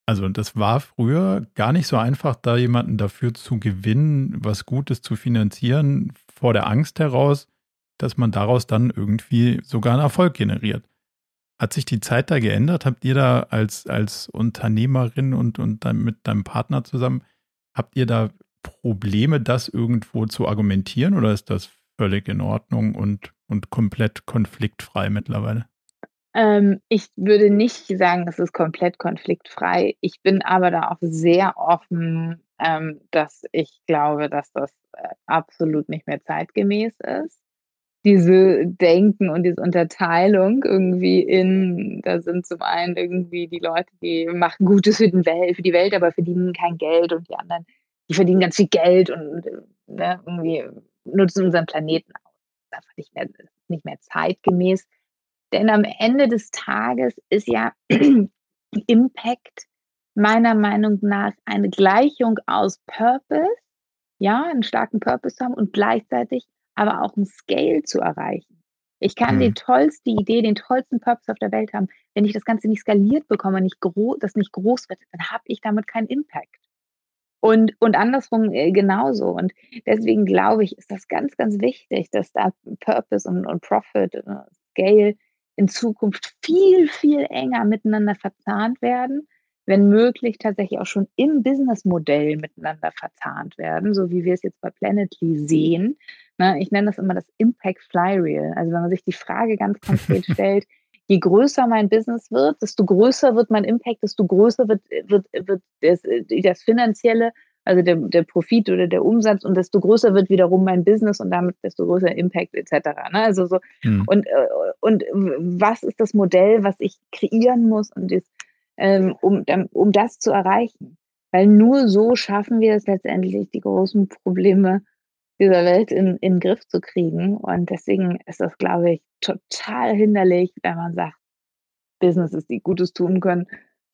Also das war früher gar nicht so einfach, da jemanden dafür zu gewinnen, was Gutes zu finanzieren, vor der Angst heraus, dass man daraus dann irgendwie sogar einen Erfolg generiert. Hat sich die Zeit da geändert? Habt ihr da als, als Unternehmerin und, und dann mit deinem Partner zusammen, habt ihr da Probleme, das irgendwo zu argumentieren oder ist das völlig in Ordnung und, und komplett konfliktfrei mittlerweile? Ähm, ich würde nicht sagen, es ist komplett konfliktfrei. Ich bin aber da auch sehr offen, ähm, dass ich glaube, dass das, äh, absolut nicht mehr zeitgemäß ist. Diese Denken und diese Unterteilung irgendwie in da sind zum einen irgendwie die Leute, die machen Gutes für den Welt für die Welt, aber verdienen kein Geld und die anderen, die verdienen ganz viel Geld und, ne, irgendwie nutzen unseren Planeten aus. Das ist einfach nicht mehr nicht mehr zeitgemäß. Denn am Ende des Tages ist ja Impact meiner Meinung nach eine Gleichung aus Purpose, ja, einen starken Purpose zu haben und gleichzeitig aber auch ein Scale zu erreichen. Ich kann die Mhm. tollste Idee, den tollsten Purpose auf der Welt haben. Wenn ich das Ganze nicht skaliert bekomme, nicht das nicht groß wird, dann habe ich damit keinen Impact. Und und andersrum, äh, genauso. Und deswegen glaube ich, ist das ganz, ganz wichtig, dass da Purpose und und Profit, äh, Scale in Zukunft viel, viel enger miteinander verzahnt werden, wenn möglich tatsächlich auch schon im Businessmodell miteinander verzahnt werden, so wie wir es jetzt bei Planoly sehen. Ne, ich nenne das immer das Impact Flywheel. Also, wenn man sich die Frage ganz konkret stellt: „Je größer mein Business wird, desto größer wird mein Impact, desto größer wird wird wird das äh, das Finanzielle, also der der Profit oder der Umsatz und desto größer wird wiederum mein Business und damit desto größer Impact et cetera“, ne? Also so Mhm. und, äh, und was ist das Modell, was ich kreieren muss und das, ähm, um um das zu erreichen? Weil nur so schaffen wir es letztendlich, die großen Probleme dieser Welt in in 'n Griff zu kriegen. Und deswegen ist das, glaube ich, total hinderlich, wenn man sagt, Businesses, die Gutes tun können,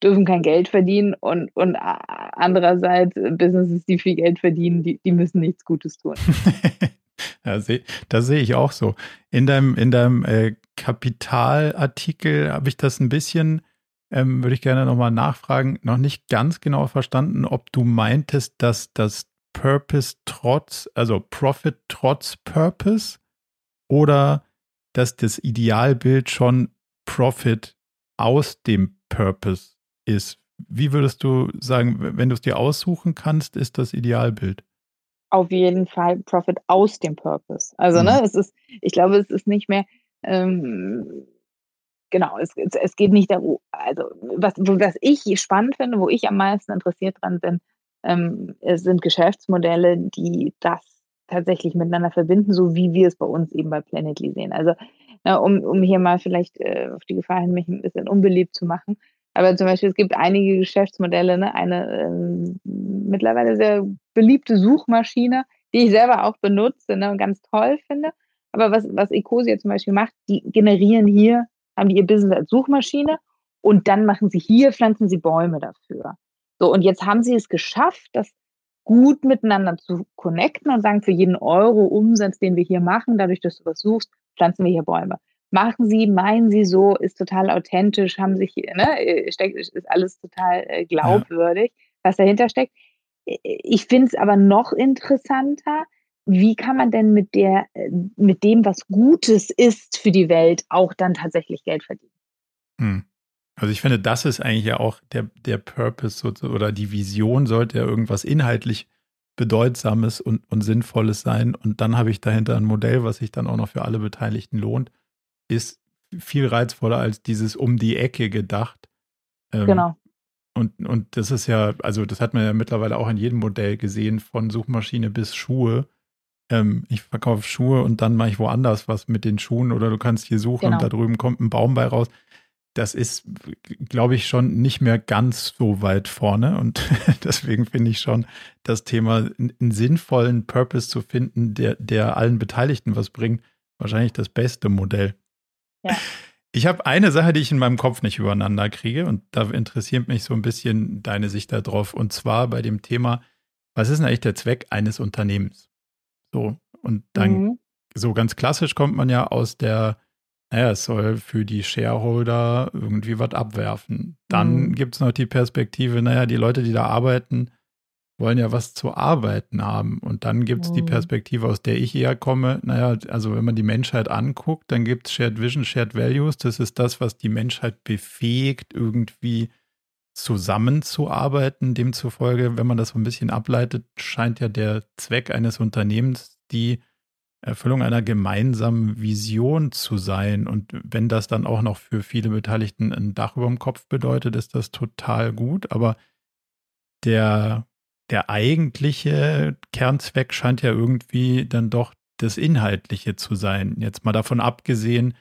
dürfen kein Geld verdienen und und andererseits äh, Businesses, die viel Geld verdienen, die die müssen nichts Gutes tun. Ja, sehe das sehe ich auch so. In deinem in deinem, äh, Kapitalartikel habe ich das ein bisschen ähm, würde ich gerne noch mal nachfragen, noch nicht ganz genau verstanden, ob du meintest, dass das Purpose trotz also Profit trotz Purpose oder dass das Idealbild schon Profit aus dem Purpose ist. Wie würdest du sagen, wenn du's dir aussuchen kannst, ist das Idealbild? Auf jeden Fall Profit aus dem Purpose. Also, ne, Mhm. es ist ich glaube, es ist nicht mehr, ähm genau, es es es geht nicht daru also, was was ich spannend finde, wo ich am meisten interessiert dran bin, ähm, es sind Geschäftsmodelle, die das tatsächlich miteinander verbinden, so wie wir es bei uns eben bei Planoly sehen. Also, ne, um um hier mal vielleicht, äh, auf die Gefahr hin, mich 'n bisschen unbeliebt zu machen. Aber zum Beispiel, es gibt einige Geschäftsmodelle, ne, eine, ähm, mittlerweile sehr beliebte Suchmaschine, die ich selber auch benutze, ne, und ganz toll finde. Aber was was Ecosia zum Beispiel macht, die generieren hier haben die ihr Business als Suchmaschine und dann machen sie hier pflanzen sie Bäume dafür. So, und jetzt haben sie es geschafft, das gut miteinander zu connecten und sagen: „Für jeden Euro Umsatz, den wir hier machen, dadurch, dass du was suchst, pflanzen wir hier Bäume.“ Machen Sie, meinen Sie so, ist total authentisch, haben sich, ne, äh, steckt, ist alles total äh, glaubwürdig, ja. was dahinter steckt. Ich finde es aber noch interessanter, wie kann man denn mit der, äh, mit dem, was Gutes ist für die Welt, auch dann tatsächlich Geld verdienen? Hm. Also ich finde, das ist eigentlich ja auch der, der Purpose oder die Vision sollte ja irgendwas inhaltlich Bedeutsames und, und Sinnvolles sein. Und dann habe ich dahinter ein Modell, was sich dann auch noch für alle Beteiligten lohnt, ist viel reizvoller als dieses um die Ecke gedacht. Ähm, genau. Und, und das ist ja, also das hat man ja mittlerweile auch in jedem Modell gesehen, von Suchmaschine bis Schuhe. Ähm, ich verkaufe Schuhe und dann mache ich woanders was mit den Schuhen oder du kannst hier suchen genau. und da drüben kommt ein Baum bei raus das ist, glaube ich, schon nicht mehr ganz so weit vorne. Und deswegen finde ich schon das Thema, einen sinnvollen Purpose zu finden, der, der allen Beteiligten was bringt, wahrscheinlich das beste Modell. Ja. Ich habe eine Sache, die ich in meinem Kopf nicht übereinander kriege, und da interessiert mich so ein bisschen deine Sicht darauf. Und zwar bei dem Thema, was ist denn eigentlich der Zweck eines Unternehmens? So, und dann, mhm. so ganz klassisch kommt man ja aus der naja, es soll für die Shareholder irgendwie was abwerfen. Dann mhm. gibt es noch die Perspektive, naja, die Leute, die da arbeiten, wollen ja was zu arbeiten haben. Und dann gibt es mhm. die Perspektive, aus der ich eher komme. Naja, also wenn man die Menschheit anguckt, dann gibt es Shared Vision, Shared Values. Das ist das, was die Menschheit befähigt, irgendwie zusammenzuarbeiten. Demzufolge, wenn man das so ein bisschen ableitet, scheint ja der Zweck eines Unternehmens die Erfüllung einer gemeinsamen Vision zu sein. Und wenn das dann auch noch für viele Beteiligten ein Dach über dem Kopf bedeutet, ist das total gut. Aber der, der eigentliche Kernzweck scheint ja irgendwie dann doch das Inhaltliche zu sein. Jetzt mal davon abgesehen,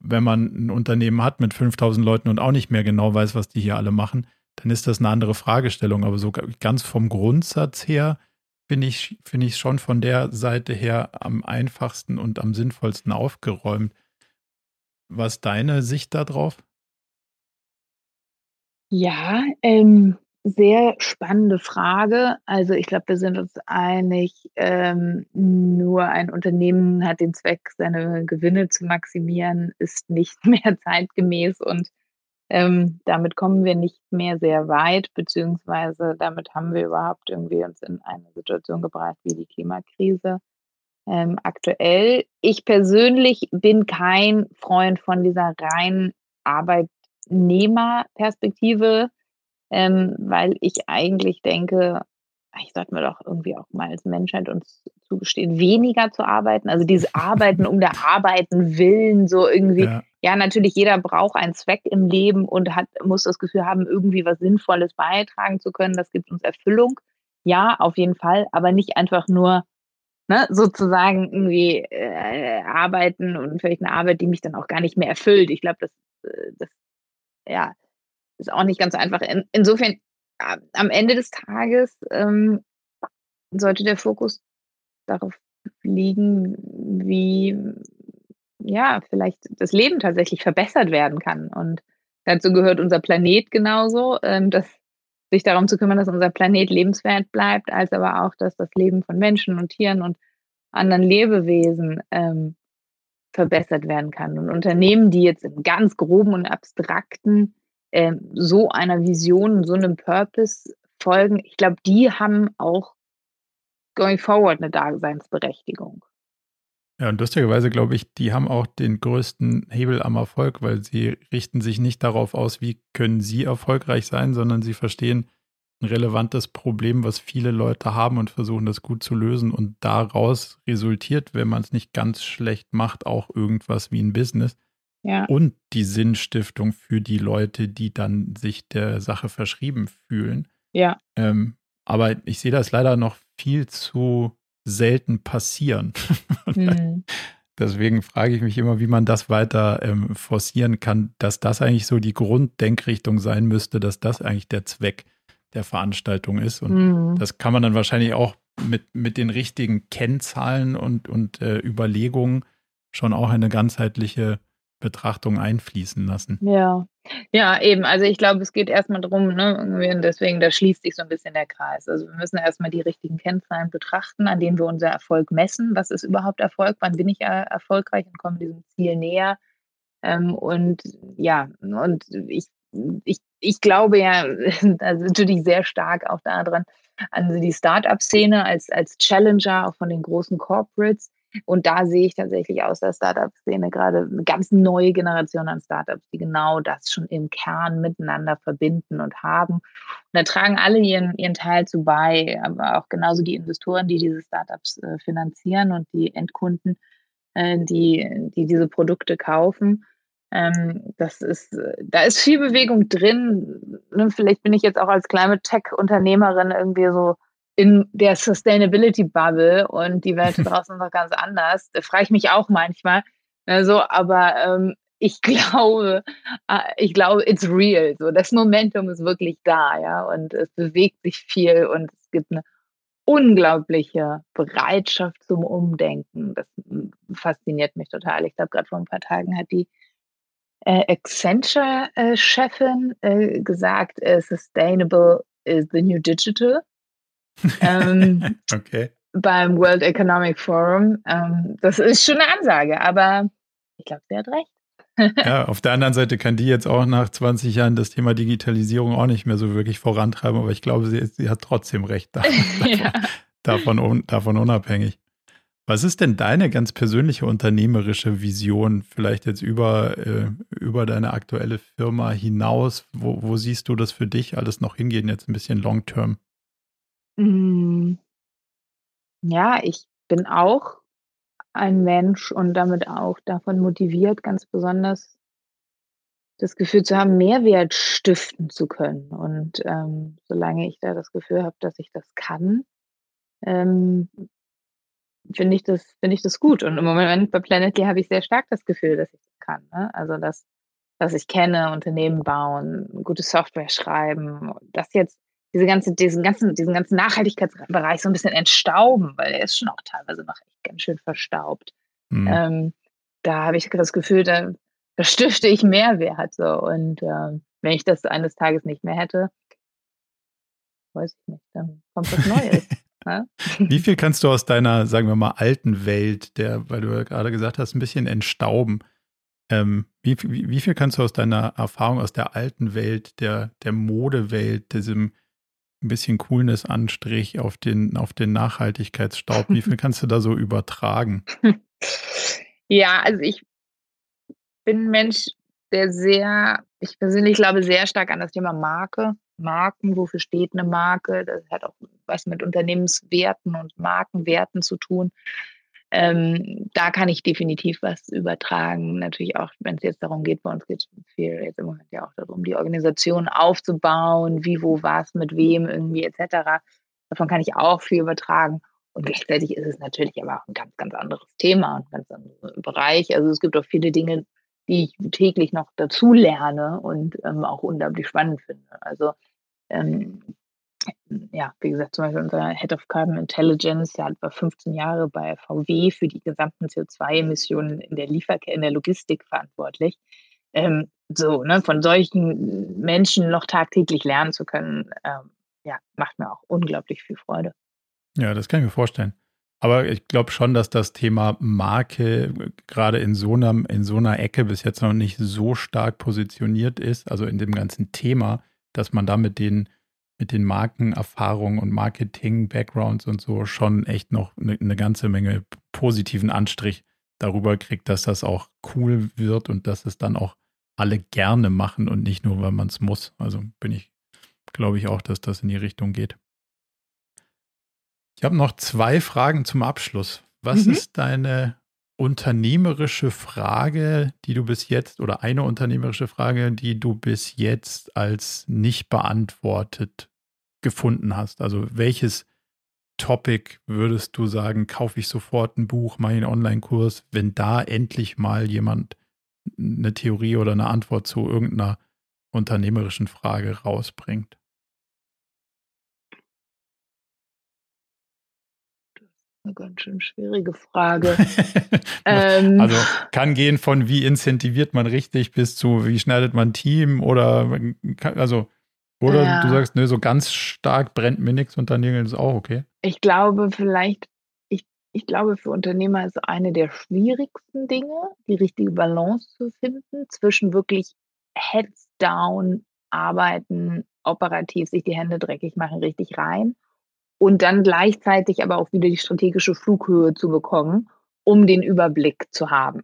wenn man ein Unternehmen hat mit 5000 Leuten und auch nicht mehr genau weiß, was die hier alle machen, dann ist das eine andere Fragestellung. Aber so ganz vom Grundsatz her finde ich, finde ich schon von der Seite her am einfachsten und am sinnvollsten aufgeräumt. Was deine Sicht darauf? Ja, ähm, sehr spannende Frage. Also ich glaube, wir sind uns einig, ähm, nur ein Unternehmen hat den Zweck, seine Gewinne zu maximieren, ist nicht mehr zeitgemäß und ähm, damit kommen wir nicht mehr sehr weit, beziehungsweise damit haben wir überhaupt irgendwie uns in eine Situation gebracht wie die Klimakrise ähm, aktuell. Ich persönlich bin kein Freund von dieser rein Arbeitnehmerperspektive, ähm, weil ich eigentlich denke, ich sollte mir doch irgendwie auch mal als Menschheit uns zugestehen, weniger zu arbeiten. Also dieses Arbeiten um der Arbeiten willen, so irgendwie. Ja. ja. natürlich, jeder braucht einen Zweck im Leben und hat, muss das Gefühl haben, irgendwie was Sinnvolles beitragen zu können. Das gibt uns Erfüllung. Ja, auf jeden Fall, aber nicht einfach nur ne, sozusagen irgendwie äh, arbeiten und vielleicht eine Arbeit, die mich dann auch gar nicht mehr erfüllt. Ich glaube, das, äh, das ja, ist auch nicht ganz einfach. In, insofern am Ende des Tages ähm, sollte der Fokus darauf liegen, wie ja, vielleicht das Leben tatsächlich verbessert werden kann. Und dazu gehört unser Planet genauso, ähm, dass sich darum zu kümmern, dass unser Planet lebenswert bleibt, als aber auch, dass das Leben von Menschen und Tieren und anderen Lebewesen ähm, verbessert werden kann. Und Unternehmen, die jetzt im ganz groben und abstrakten äh, so einer Vision, so einem Purpose folgen, ich glaube, die haben auch going forward eine Daseinsberechtigung. Ja, und lustigerweise glaube ich, die haben auch den größten Hebel am Erfolg, weil sie richten sich nicht darauf aus, wie können sie erfolgreich sein, sondern sie verstehen ein relevantes Problem, was viele Leute haben und versuchen das gut zu lösen. Und daraus resultiert, wenn man es nicht ganz schlecht macht, auch irgendwas wie ein Business ja. und die Sinnstiftung für die Leute, die dann sich der Sache verschrieben fühlen. Ja. Ähm, aber ich sehe das leider noch viel zu selten passieren. mhm. Deswegen frage ich mich immer, wie man das weiter ähm, forcieren kann, dass das eigentlich so die Grunddenkrichtung sein müsste, dass das eigentlich der Zweck der Veranstaltung ist. Und mhm. das kann man dann wahrscheinlich auch mit, mit den richtigen Kennzahlen und, und äh, Überlegungen schon auch eine ganzheitliche Betrachtung einfließen lassen. Ja, ja, eben. Also ich glaube, es geht erstmal darum, ne, und deswegen, da schließt sich so ein bisschen der Kreis. Also wir müssen erstmal die richtigen Kennzahlen betrachten, an denen wir unser Erfolg messen. Was ist überhaupt Erfolg? Wann bin ich erfolgreich und komme diesem Ziel näher? Ähm, und ja, und ich, ich, ich glaube ja also natürlich sehr stark auch daran, an die Startup-Szene als, als Challenger auch von den großen Corporates. Und da sehe ich tatsächlich aus der Startup-Szene gerade eine ganz neue Generation an Startups, die genau das schon im Kern miteinander verbinden und haben. Und da tragen alle ihren, ihren Teil zu bei, aber auch genauso die Investoren, die diese Startups äh, finanzieren und die Endkunden, äh, die, die diese Produkte kaufen. Ähm, das ist, da ist viel Bewegung drin. Vielleicht bin ich jetzt auch als Climate Tech-Unternehmerin irgendwie so in der Sustainability Bubble und die Welt draußen ist noch ganz anders. Da frage ich mich auch manchmal. Also, aber ähm, ich glaube, äh, ich glaube, it's real. So, das Momentum ist wirklich da, ja, und es bewegt sich viel und es gibt eine unglaubliche Bereitschaft zum Umdenken. Das fasziniert mich total. Ich glaube, gerade vor ein paar Tagen hat die äh, Accenture-Chefin äh, gesagt, äh, Sustainable is the new digital. Ähm, okay. Beim World Economic Forum. Ähm, das ist schon eine Ansage, aber ich glaube, sie hat recht. ja, auf der anderen Seite kann die jetzt auch nach 20 Jahren das Thema Digitalisierung auch nicht mehr so wirklich vorantreiben, aber ich glaube, sie, sie hat trotzdem recht davon, ja. davon, davon unabhängig. Was ist denn deine ganz persönliche unternehmerische Vision, vielleicht jetzt über, äh, über deine aktuelle Firma hinaus? Wo, wo siehst du das für dich alles noch hingehen, jetzt ein bisschen long-term? Hm. Ja, ich bin auch ein Mensch und damit auch davon motiviert, ganz besonders das Gefühl zu haben, Mehrwert stiften zu können. Und ähm, solange ich da das Gefühl habe, dass ich das kann, ähm, finde ich das, finde ich das gut. Und im Moment bei Planet Gear habe ich sehr stark das Gefühl, dass ich das kann. Ne? Also dass, dass ich kenne, Unternehmen bauen, gute Software schreiben, das jetzt diese ganze, diesen ganzen, diesen ganzen Nachhaltigkeitsbereich so ein bisschen entstauben, weil er ist schon auch teilweise noch echt ganz schön verstaubt. Mhm. Ähm, da habe ich das Gefühl, da, da stifte ich Mehrwert. So. Und äh, wenn ich das eines Tages nicht mehr hätte, weiß ich nicht, dann kommt was Neues. ne? Wie viel kannst du aus deiner, sagen wir mal, alten Welt, der, weil du ja gerade gesagt hast, ein bisschen entstauben? Ähm, wie, wie, wie, viel kannst du aus deiner Erfahrung aus der alten Welt, der, der Modewelt, diesem ein bisschen Coolness-Anstrich auf den, auf den Nachhaltigkeitsstaub. Wie viel kannst du da so übertragen? Ja, also ich bin ein Mensch, der sehr, ich persönlich glaube sehr stark an das Thema Marke. Marken, wofür steht eine Marke? Das hat auch was mit Unternehmenswerten und Markenwerten zu tun. Ähm, da kann ich definitiv was übertragen. Natürlich auch, wenn es jetzt darum geht, bei uns geht es viel jetzt im Moment ja auch darum, die Organisation aufzubauen, wie, wo, was, mit wem irgendwie etc. Davon kann ich auch viel übertragen. Und gleichzeitig ist es natürlich aber auch ein ganz, ganz anderes Thema und ein ganz anderer Bereich. Also es gibt auch viele Dinge, die ich täglich noch dazu lerne und ähm, auch unglaublich spannend finde. Also ähm, ja, wie gesagt, zum Beispiel unser Head of Carbon Intelligence, der hat über 15 Jahre bei VW für die gesamten CO2-Emissionen in der Lieferkette, in der Logistik verantwortlich. Ähm, so, ne, von solchen Menschen noch tagtäglich lernen zu können, ähm, ja, macht mir auch unglaublich viel Freude. Ja, das kann ich mir vorstellen. Aber ich glaube schon, dass das Thema Marke gerade in so, einer, in so einer Ecke bis jetzt noch nicht so stark positioniert ist, also in dem ganzen Thema, dass man da mit den mit den Markenerfahrungen und Marketing-Backgrounds und so schon echt noch eine, eine ganze Menge positiven Anstrich darüber kriegt, dass das auch cool wird und dass es dann auch alle gerne machen und nicht nur, weil man es muss. Also bin ich, glaube ich auch, dass das in die Richtung geht. Ich habe noch zwei Fragen zum Abschluss. Was mhm. ist deine unternehmerische Frage, die du bis jetzt, oder eine unternehmerische Frage, die du bis jetzt als nicht beantwortet gefunden hast? Also welches Topic würdest du sagen, kaufe ich sofort ein Buch, mache einen Online-Kurs, wenn da endlich mal jemand eine Theorie oder eine Antwort zu irgendeiner unternehmerischen Frage rausbringt? Eine ganz schön schwierige Frage. ähm, also kann gehen von wie incentiviert man richtig bis zu wie schneidet man Team oder also oder ja. du sagst, nö, so ganz stark brennt mir nichts und dann ist auch okay. Ich glaube, vielleicht, ich ich glaube, für Unternehmer ist eine der schwierigsten Dinge, die richtige Balance zu finden zwischen wirklich heads down arbeiten, operativ sich die Hände dreckig machen, richtig rein und dann gleichzeitig aber auch wieder die strategische Flughöhe zu bekommen, um den Überblick zu haben.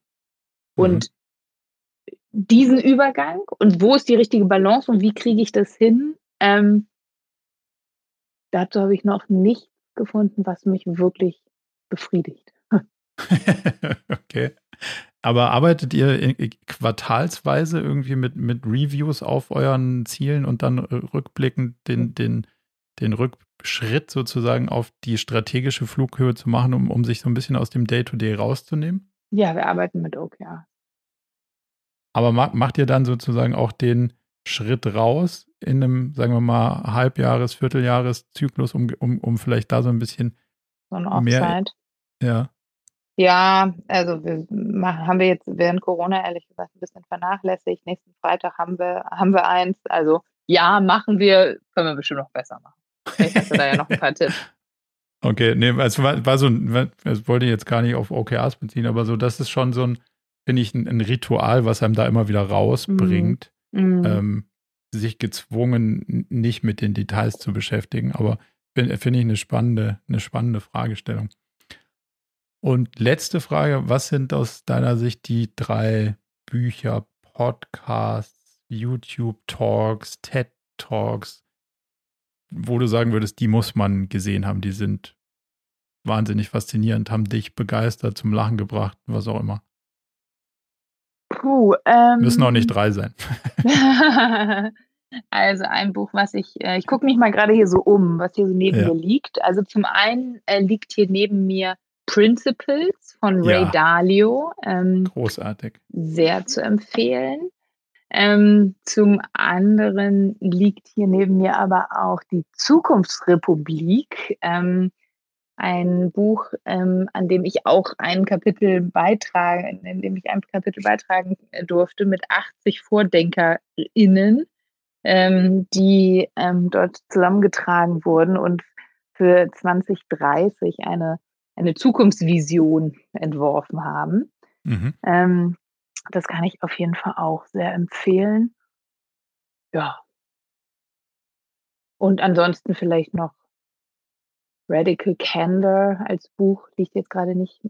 Mhm. Und diesen Übergang und wo ist die richtige Balance und wie kriege ich das hin, ähm, dazu habe ich noch nichts gefunden, was mich wirklich befriedigt. okay. Aber arbeitet ihr quartalsweise irgendwie mit, mit Reviews auf euren Zielen und dann rückblickend den, den, den Rückschritt sozusagen auf die strategische Flughöhe zu machen, um, um sich so ein bisschen aus dem Day-to-Day -Day rauszunehmen? Ja, wir arbeiten mit OKR. Aber macht ihr dann sozusagen auch den Schritt raus in einem, sagen wir mal, Halbjahres-, Vierteljahres-Zyklus, um, um, um vielleicht da so ein bisschen so ein mehr, ja. Ja, also wir machen, haben wir jetzt während Corona ehrlich gesagt ein bisschen vernachlässigt. Nächsten Freitag haben wir, haben wir eins. Also ja, machen wir, können wir bestimmt noch besser machen. Vielleicht hast du da ja noch ein paar Tipps. Okay, nee, es war, war so ein, es wollte ich jetzt gar nicht auf OKRs beziehen, aber so, das ist schon so ein, finde ich, ein, ein, Ritual, was einem da immer wieder rausbringt, mm. ähm, sich gezwungen, nicht mit den Details zu beschäftigen. Aber finde find ich eine spannende, eine spannende Fragestellung. Und letzte Frage, was sind aus deiner Sicht die drei Bücher, Podcasts, YouTube-Talks, TED-Talks, wo du sagen würdest, die muss man gesehen haben, die sind wahnsinnig faszinierend, haben dich begeistert, zum Lachen gebracht, was auch immer? Puh, ähm, Müssen auch nicht drei sein. also ein Buch, was ich, äh, ich gucke mich mal gerade hier so um, was hier so neben ja. mir liegt. Also zum einen äh, liegt hier neben mir Principles von Ray ja. Dalio. Ähm, Großartig. Sehr zu empfehlen. Ähm, zum anderen liegt hier neben mir aber auch die Zukunftsrepublik, ähm, ein Buch, ähm, an dem ich auch ein Kapitel beitragen, in dem ich ein Kapitel beitragen durfte mit 80 VordenkerInnen, ähm, die ähm, dort zusammengetragen wurden und für 2030 eine eine Zukunftsvision entworfen haben. Mhm. Das kann ich auf jeden Fall auch sehr empfehlen. Ja. Und ansonsten vielleicht noch Radical Candor als Buch, liegt jetzt gerade nicht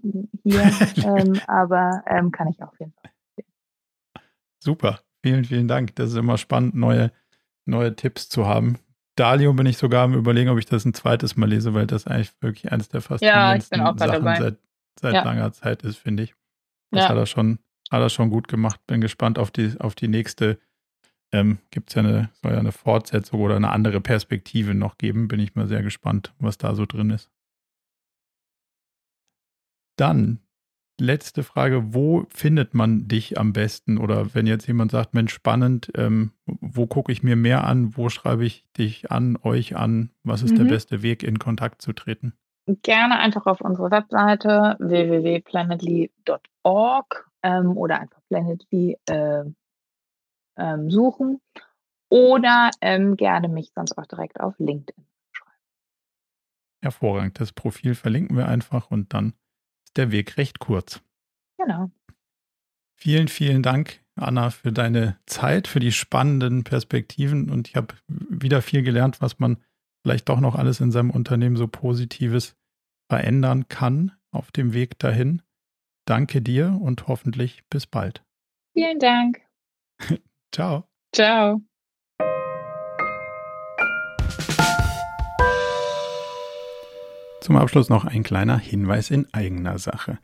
hier, ähm, aber ähm, kann ich auf jeden Fall. Empfehlen. Super, vielen, vielen Dank. Das ist immer spannend, neue, neue Tipps zu haben. Dalio bin ich sogar am überlegen, ob ich das ein zweites Mal lese, weil das eigentlich wirklich eines der faszinierendsten ja, Sachen seit, seit ja. langer Zeit ist, finde ich. Das ja. hat er schon, hat er schon gut gemacht. Bin gespannt auf die, auf die nächste. Ähm, Gibt es ja eine, soll ja eine Fortsetzung oder eine andere Perspektive noch geben. Bin ich mal sehr gespannt, was da so drin ist. Dann letzte Frage, wo findet man dich am besten? Oder wenn jetzt jemand sagt, Mensch, spannend, ähm, wo gucke ich mir mehr an? Wo schreibe ich dich an, euch an? Was ist mhm. der beste Weg, in Kontakt zu treten? Gerne einfach auf unsere Webseite www.planetly.org ähm, oder einfach Planetly äh, ähm, suchen oder ähm, gerne mich sonst auch direkt auf LinkedIn schreiben. Hervorragend. Das Profil verlinken wir einfach und dann der Weg recht kurz. Genau. Vielen, vielen Dank, Anna, für deine Zeit, für die spannenden Perspektiven. Und ich habe wieder viel gelernt, was man vielleicht doch noch alles in seinem Unternehmen so Positives verändern kann auf dem Weg dahin. Danke dir und hoffentlich bis bald. Vielen Dank. Ciao. Ciao. Zum Abschluss noch ein kleiner Hinweis in eigener Sache.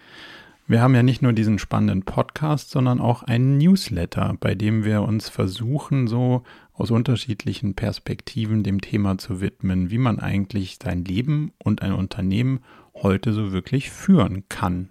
Wir haben ja nicht nur diesen spannenden Podcast, sondern auch einen Newsletter, bei dem wir uns versuchen, so aus unterschiedlichen Perspektiven dem Thema zu widmen, wie man eigentlich sein Leben und ein Unternehmen heute so wirklich führen kann